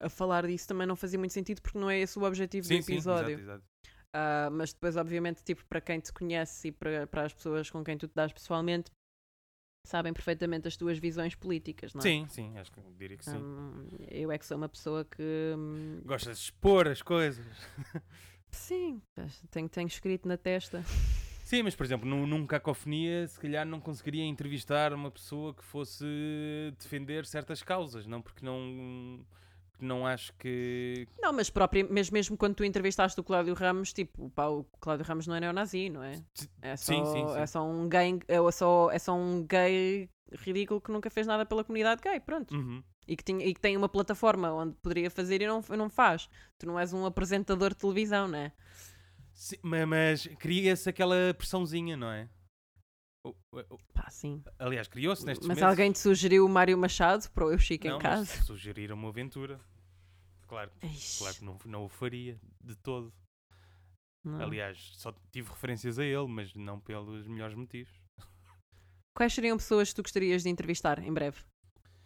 a falar disso também não fazia muito sentido porque não é esse o objetivo do episódio. exato, exato. Ah, mas depois, obviamente, tipo, para quem te conhece e para, para as pessoas com quem tu te dás pessoalmente, sabem perfeitamente as tuas visões políticas, não é? Sim, sim, acho que diria que sim. Hum, eu é que sou uma pessoa que. hum, Gostas de expor as coisas. <laughs> sim, tenho, tenho escrito na testa. Sim, mas por exemplo, num, num cacofonia, se calhar não conseguiria entrevistar uma pessoa que fosse defender certas causas, não? Porque não, porque não acho que. Não, mas próprio, mesmo, mesmo quando tu entrevistaste o Cláudio Ramos, tipo, pá, o Cláudio Ramos não é neonazi, não é? É só, Sim, sim, sim. É só um gay, é só, é só um gay ridículo que nunca fez nada pela comunidade gay, pronto. Uhum. E que, tinha, e que tem uma plataforma onde poderia fazer e não, não faz. Tu não és um apresentador de televisão, não é? Sim, ma- mas cria-se aquela pressãozinha, não é? O- o- o- Pá, sim. aliás, criou-se nestes Mas meses. alguém te sugeriu o Mário Machado para Eu Chico não, em mas casa? sugeriram uma aventura. Claro, claro que não, não o faria de todo. não. Aliás, só tive referências a ele, mas não pelos melhores motivos. Quais seriam pessoas que tu gostarias de entrevistar em breve?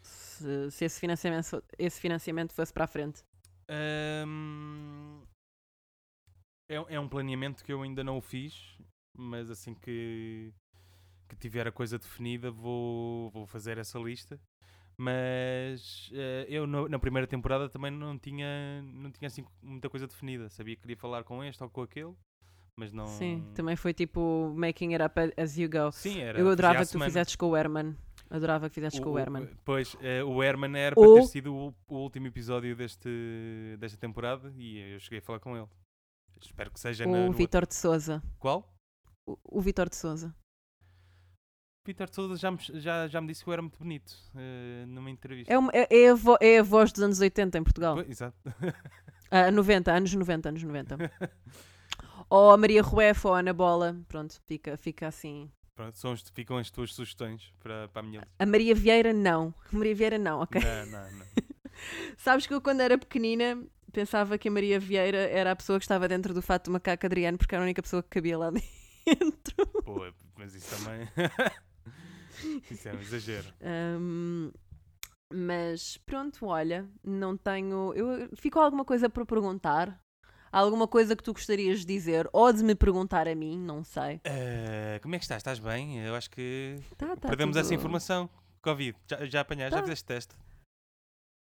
Se, se esse, financiamento, esse financiamento fosse para a frente. Ahm, é, é um planeamento que eu ainda não o fiz, mas assim que, que tiver a coisa definida vou, vou fazer essa lista. Mas eh, eu no- na primeira temporada também não tinha, não tinha assim muita coisa definida. Sabia que queria falar com este ou com aquele, mas não. Sim, também foi tipo making it up as you go. Sim, era. Eu adorava que tu semana. fizesses com o Herman. Adorava que fizesses com o Herman. Pois, eh, o Herman era Ou- para ter sido o, o último episódio deste, desta temporada e eu cheguei a falar com ele. Espero que seja na, O no- Vitor de Souza. Qual? O, o Vitor de Souza. Peter Sousa já me, já, já me disse que eu era muito bonito eh, numa entrevista. É, uma- é- é a vo- é a voz dos anos 80 em Portugal. Exato. <laughs> Ah, 90, anos 90, anos 90. ou a Maria Rueff ou a Ana Bola. Pronto, fica, fica assim. Pronto, são, ficam as tuas sugestões para, para a minha lista. A Maria Vieira, não. A <laughs> Maria Vieira, não, ok. Não, não, não. <laughs> Sabes que eu, quando era pequenina, pensava que a Maria Vieira era a pessoa que estava dentro do fato do macaco Adriano, porque era a única pessoa que cabia lá dentro. Pô, mas isso também. <laughs> isso é um exagero. Ahm, Mas pronto, olha, não tenho. Eu fico alguma coisa para perguntar. Alguma coisa que tu gostarias de dizer ou de me perguntar a mim, não sei. Eh, como é que estás? Estás bem? Eu acho que Tá, tá perdemos tudo- essa informação. Covid. Já, já apanhaste? Já Tá. fizeste teste?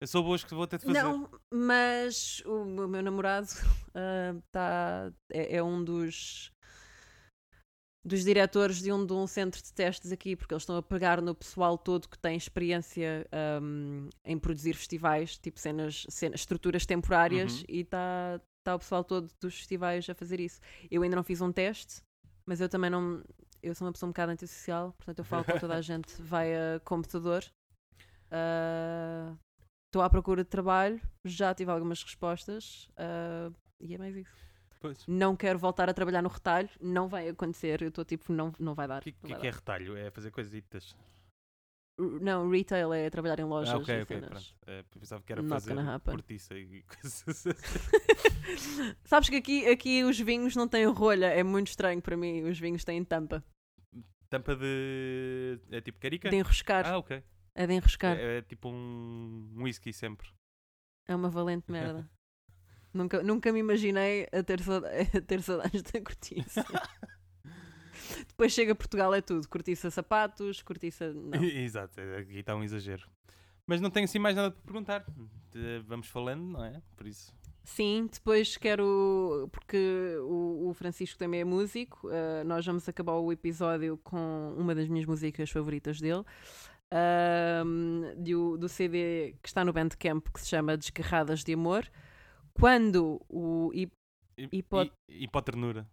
Eu sou boas que vou ter de fazer. Não, mas o meu namorado <laughs> ah, tá, é, é um dos dos diretores de um, de um centro de testes aqui, porque eles estão a pegar no pessoal todo que tem experiência ahm, em produzir festivais, tipo cenas, cenas estruturas temporárias, Uhum. e está tá o pessoal todo dos festivais a fazer isso. Eu ainda não fiz um teste, mas eu também não. Eu sou uma pessoa um bocado antissocial, portanto eu falo com toda a <laughs> gente via computador. Ah, Estou à procura de trabalho, já tive algumas respostas ah, e é mais isso. Pois. Não quero voltar a trabalhar no retalho, não vai acontecer. Eu estou tipo, não, não vai dar. O que, que, que é retalho? É fazer coisitas. Não, retail é trabalhar em lojas. Ah, ok, ok, cenas. pronto. Eh, pensava que era Not fazer cortiça e <laughs> coisas assim. <laughs> Sabes que aqui, aqui os vinhos não têm rolha, é muito estranho para mim. Os vinhos têm tampa. Tampa de. É tipo carica? De enroscar. Ah, ok. É de enroscar. É, é tipo um whisky sempre. É uma valente merda. <laughs> nunca, nunca me imaginei a ter, <laughs> a ter saudades da cortiça. Depois chega a Portugal, é tudo. Cortiça sapatos, cortiça. Não. Exato, é- aqui está um exagero. Mas não tenho assim mais nada para perguntar. Vamos falando, não é? Por isso. Sim, depois quero. Porque o, o Francisco também é músico. eh, nós vamos acabar o episódio com uma das minhas músicas favoritas dele. ahm, do, do CD que está no Bandcamp que se chama Desgarradas de Amor. Quando o, hip- Hipo- hipoternura.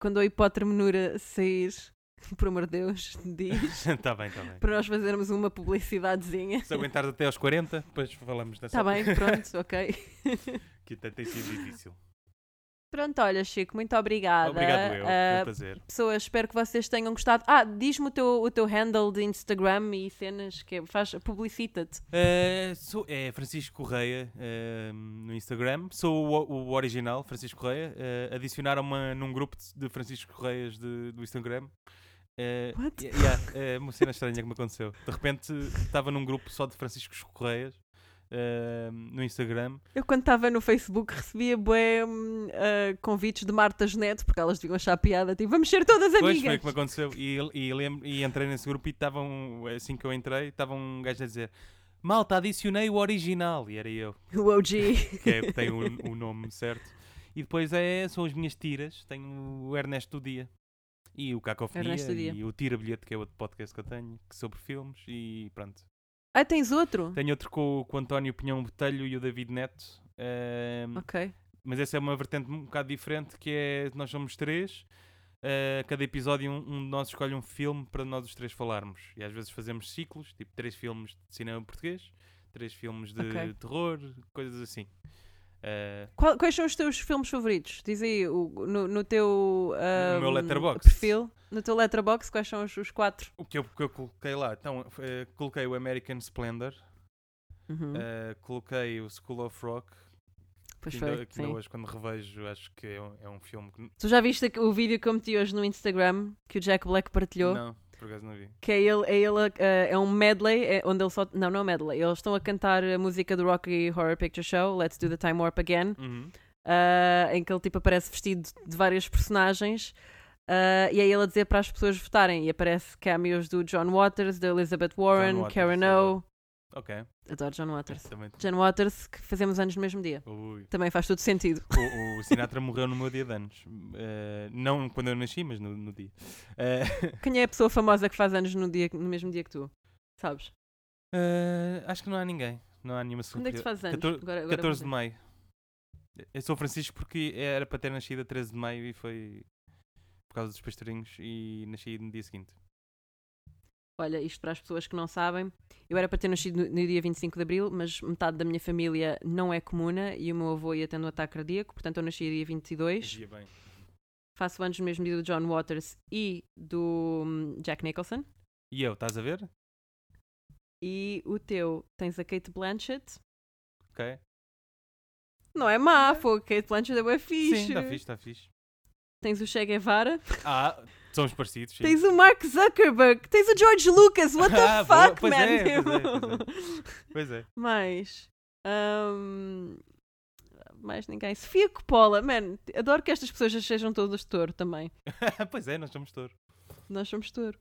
quando a hipótermenura sair, <laughs> por amor de Deus, <laughs> diz. Está <laughs> bem, está bem. para nós fazermos uma publicidadezinha. Se aguentares até aos 40, depois falamos dessa Está Tá bem, pronto, ok. que até tem sido difícil. Pronto, olha, Chico, muito obrigada. Obrigado, eu. Um prazer. pessoas, espero que vocês tenham gostado. Ah, diz-me o teu, o teu handle de Instagram e cenas que é- faz, publicita-te. Eh, sou, é Francisco Correia eh, no Instagram. Sou o, o original, Francisco Correia. Eh, adicionaram-me num grupo de, Francisco Correias de- do Instagram. Eh, What? yeah, é uma cena estranha que me aconteceu. De repente estava num grupo só de Francisco Correias eh, no Instagram. Eu, quando estava no Facebook, recebia bué, ah, convites de Martas Neto, porque elas deviam achar piada, tipo, vamos ser todas Pois foi amigas. o que me aconteceu. E, e, lembro- e entrei nesse grupo e estavam, assim que eu entrei, estava um gajo a dizer: Malta, adicionei o original. E era eu. <laughs> O OG. que é, tem o, o nome certo. E depois é, são as minhas tiras. Tenho o Ernesto do Dia. E o Cacofonia. Ernesto do Dia. E o Tira Bilhete, que é outro podcast que eu tenho, que sobre filmes. E pronto. Ah, tens outro? Tenho outro com, o- com o António Pinhão Botelho e o David Neto. ehm, Ok. mas essa é uma vertente um bocado diferente, que é, nós somos três. eh, cada episódio um, um de nós escolhe um filme para nós os três falarmos. E às vezes fazemos ciclos, tipo três filmes de cinema português, três filmes de Ok. terror, coisas assim. Eh, Qual- quais são os teus filmes favoritos? Diz aí, o- no, no teu No meu perfil, no teu letterbox, quais são os, os quatro? O que eu, que eu coloquei lá, então, eh, coloquei o American Splendor, Uhum. eh, coloquei o School of Rock, pois que foi, ainda, que ainda hoje quando revejo acho que é um, é um filme que... Tu já viste o vídeo que eu meti hoje no Instagram, que o Jack Black partilhou? Não, por acaso não vi. Que é ele, é, ele a- é um medley, é onde ele só. Não, não é um medley. Eles estão a cantar a música do Rocky Horror Picture Show, Let's Do the Time Warp Again, Uhum. ah, em que ele tipo aparece vestido de vários personagens. ah, e é ele a dizer para as pessoas votarem. E aparece cameos do John Waters, da Elizabeth Warren, Waters, Karen. O. Ok. Adoro John Waters. Também. John Waters, que fazemos anos no mesmo dia. Ui. Também faz todo sentido. O, o Sinatra morreu no meu dia de anos. Eh, não quando eu nasci, mas no, no dia. Eh, <laughs> Quem é a pessoa famosa que faz anos no, dia, no mesmo dia que tu? Sabes? eh, acho que não há ninguém. Não há nenhuma Quando é que tu fazes anos? 14, Agora- agora 14 de maio. Eu sou Francisco porque era para ter nascido a 13 de maio e foi por causa dos pastorinhos e nasci no dia seguinte. Olha, isto para as pessoas que não sabem, eu era para ter nascido no, no dia 25 de Abril, mas metade da minha família não é comuna e o meu avô ia tendo um ataque cardíaco, portanto eu nasci dia 22. Dia bem. Faço anos no mesmo dia do John Waters e do hum, Jack Nicholson. E eu, estás a ver? E o teu, tens a Kate Blanchett. Ok. Não é má, pô, Kate Blanchett é bem Sim, fixe. está fixe, está fixe. Tens o Che Guevara. Ah, Somos parecidos, sim. Tens o Mark Zuckerberg, tens o George Lucas, what the <laughs> Ah, boa. fuck, Pois man? é, pois é, pois <laughs> Pois é. Mais. hum, mais ninguém. Sofia Coppola, man, adoro que estas pessoas sejam todas touro também. <laughs> pois é, nós somos touro. Nós somos touro.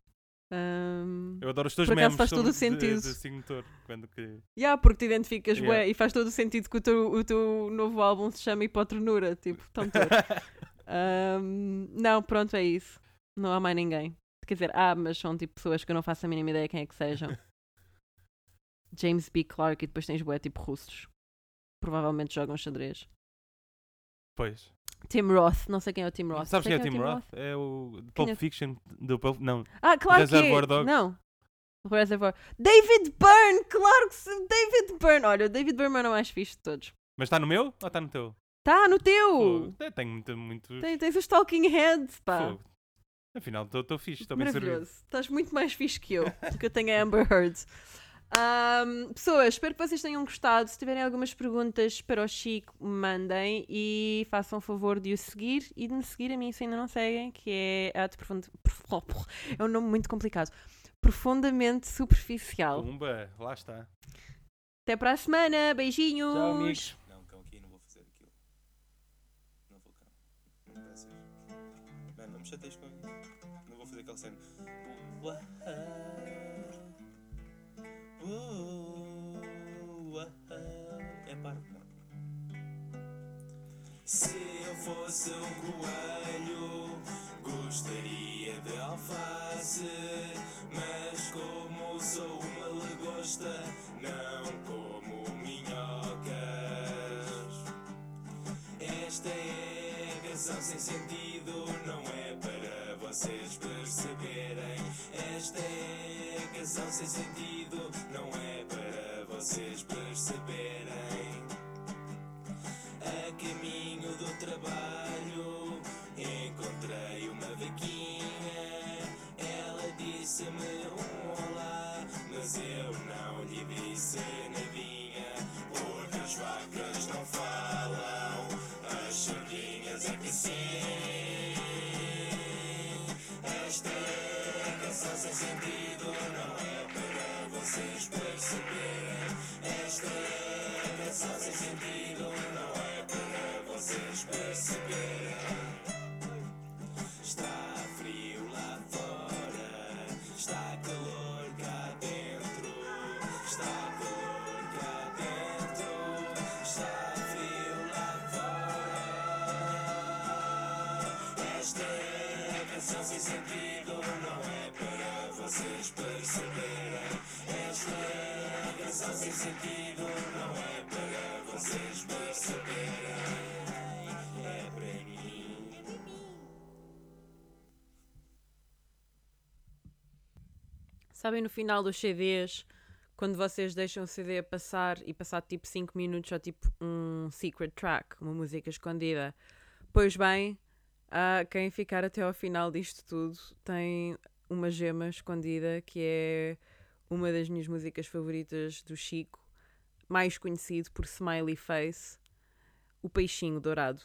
Hum, Eu adoro os teus Por memes faz todo o sobre- de- sentido. De, signo touro. Quando que... yeah, porque te identificas, Yeah. bué, e faz todo o sentido que o teu, o teu novo álbum se chama Hipotrenura, tipo, tão touro. Hum, não, pronto, é isso. Não há mais ninguém. Quer dizer, há, mas são tipo pessoas que eu não faço a mínima ideia quem é que sejam. <laughs> James B. Clark e depois tens bué tipo russos. Provavelmente jogam xadrez. Pois. Tim Roth, não sei quem é o Tim Roth. Sabes quem é o Tim Roth? É o Quem Pulp é? Fiction. Do Pulp... Não. Ah, claro que Reservoir é. Dogs. Não. Reservoir. David Byrne, claro que sim. David Byrne. Olha, o David Byrne é o mais fixe de todos. Mas está no meu ou está no teu? Tá no teu. Fogo. Eu Tenho muito. muito... Tem- tens os Talking Heads, pá. Fogo. Afinal, estou fixe, estou bem servido. Estás muito mais fixe que eu, porque eu tenho a Amber Heard. Ahm, pessoas, espero que vocês tenham gostado. Se tiverem algumas perguntas para o Chico, mandem e façam favor de o seguir e de me seguir a mim se ainda não seguem, que é ato profundo. É um nome muito complicado. Profundamente superficial. Pumba, lá está. Até para a semana. Beijinhos. Tchau, amigos. Não, cão aqui, não vou fazer aquilo. Não vou, cão. Mano, não me chateias com É parvo, não. Se eu fosse um coelho, gostaria de alface. Mas como sou uma lagosta, não como minhocas. Esta é a canção sem sentido, não canção sem sentido, não é para vocês perceberem. A caminho do trabalho encontrei uma vaquinha. Ela disse-me um olá, mas eu não lhe disse nadinha. Porque as vacas não falam, as sardinhas é que sim. Para vocês perceberem. Esta é a sem sentido, não é para vocês perceberem. Sentido, não é para vocês perceberem. É para mim. Sabem no final dos CDs, quando vocês deixam o CD a passar e passar tipo 5 minutos ou tipo um secret track, uma música escondida. Pois bem, há quem ficar até ao final disto tudo tem uma gema escondida que é uma das minhas músicas favoritas do Chico, mais conhecido por Smiley Face, o Peixinho Dourado.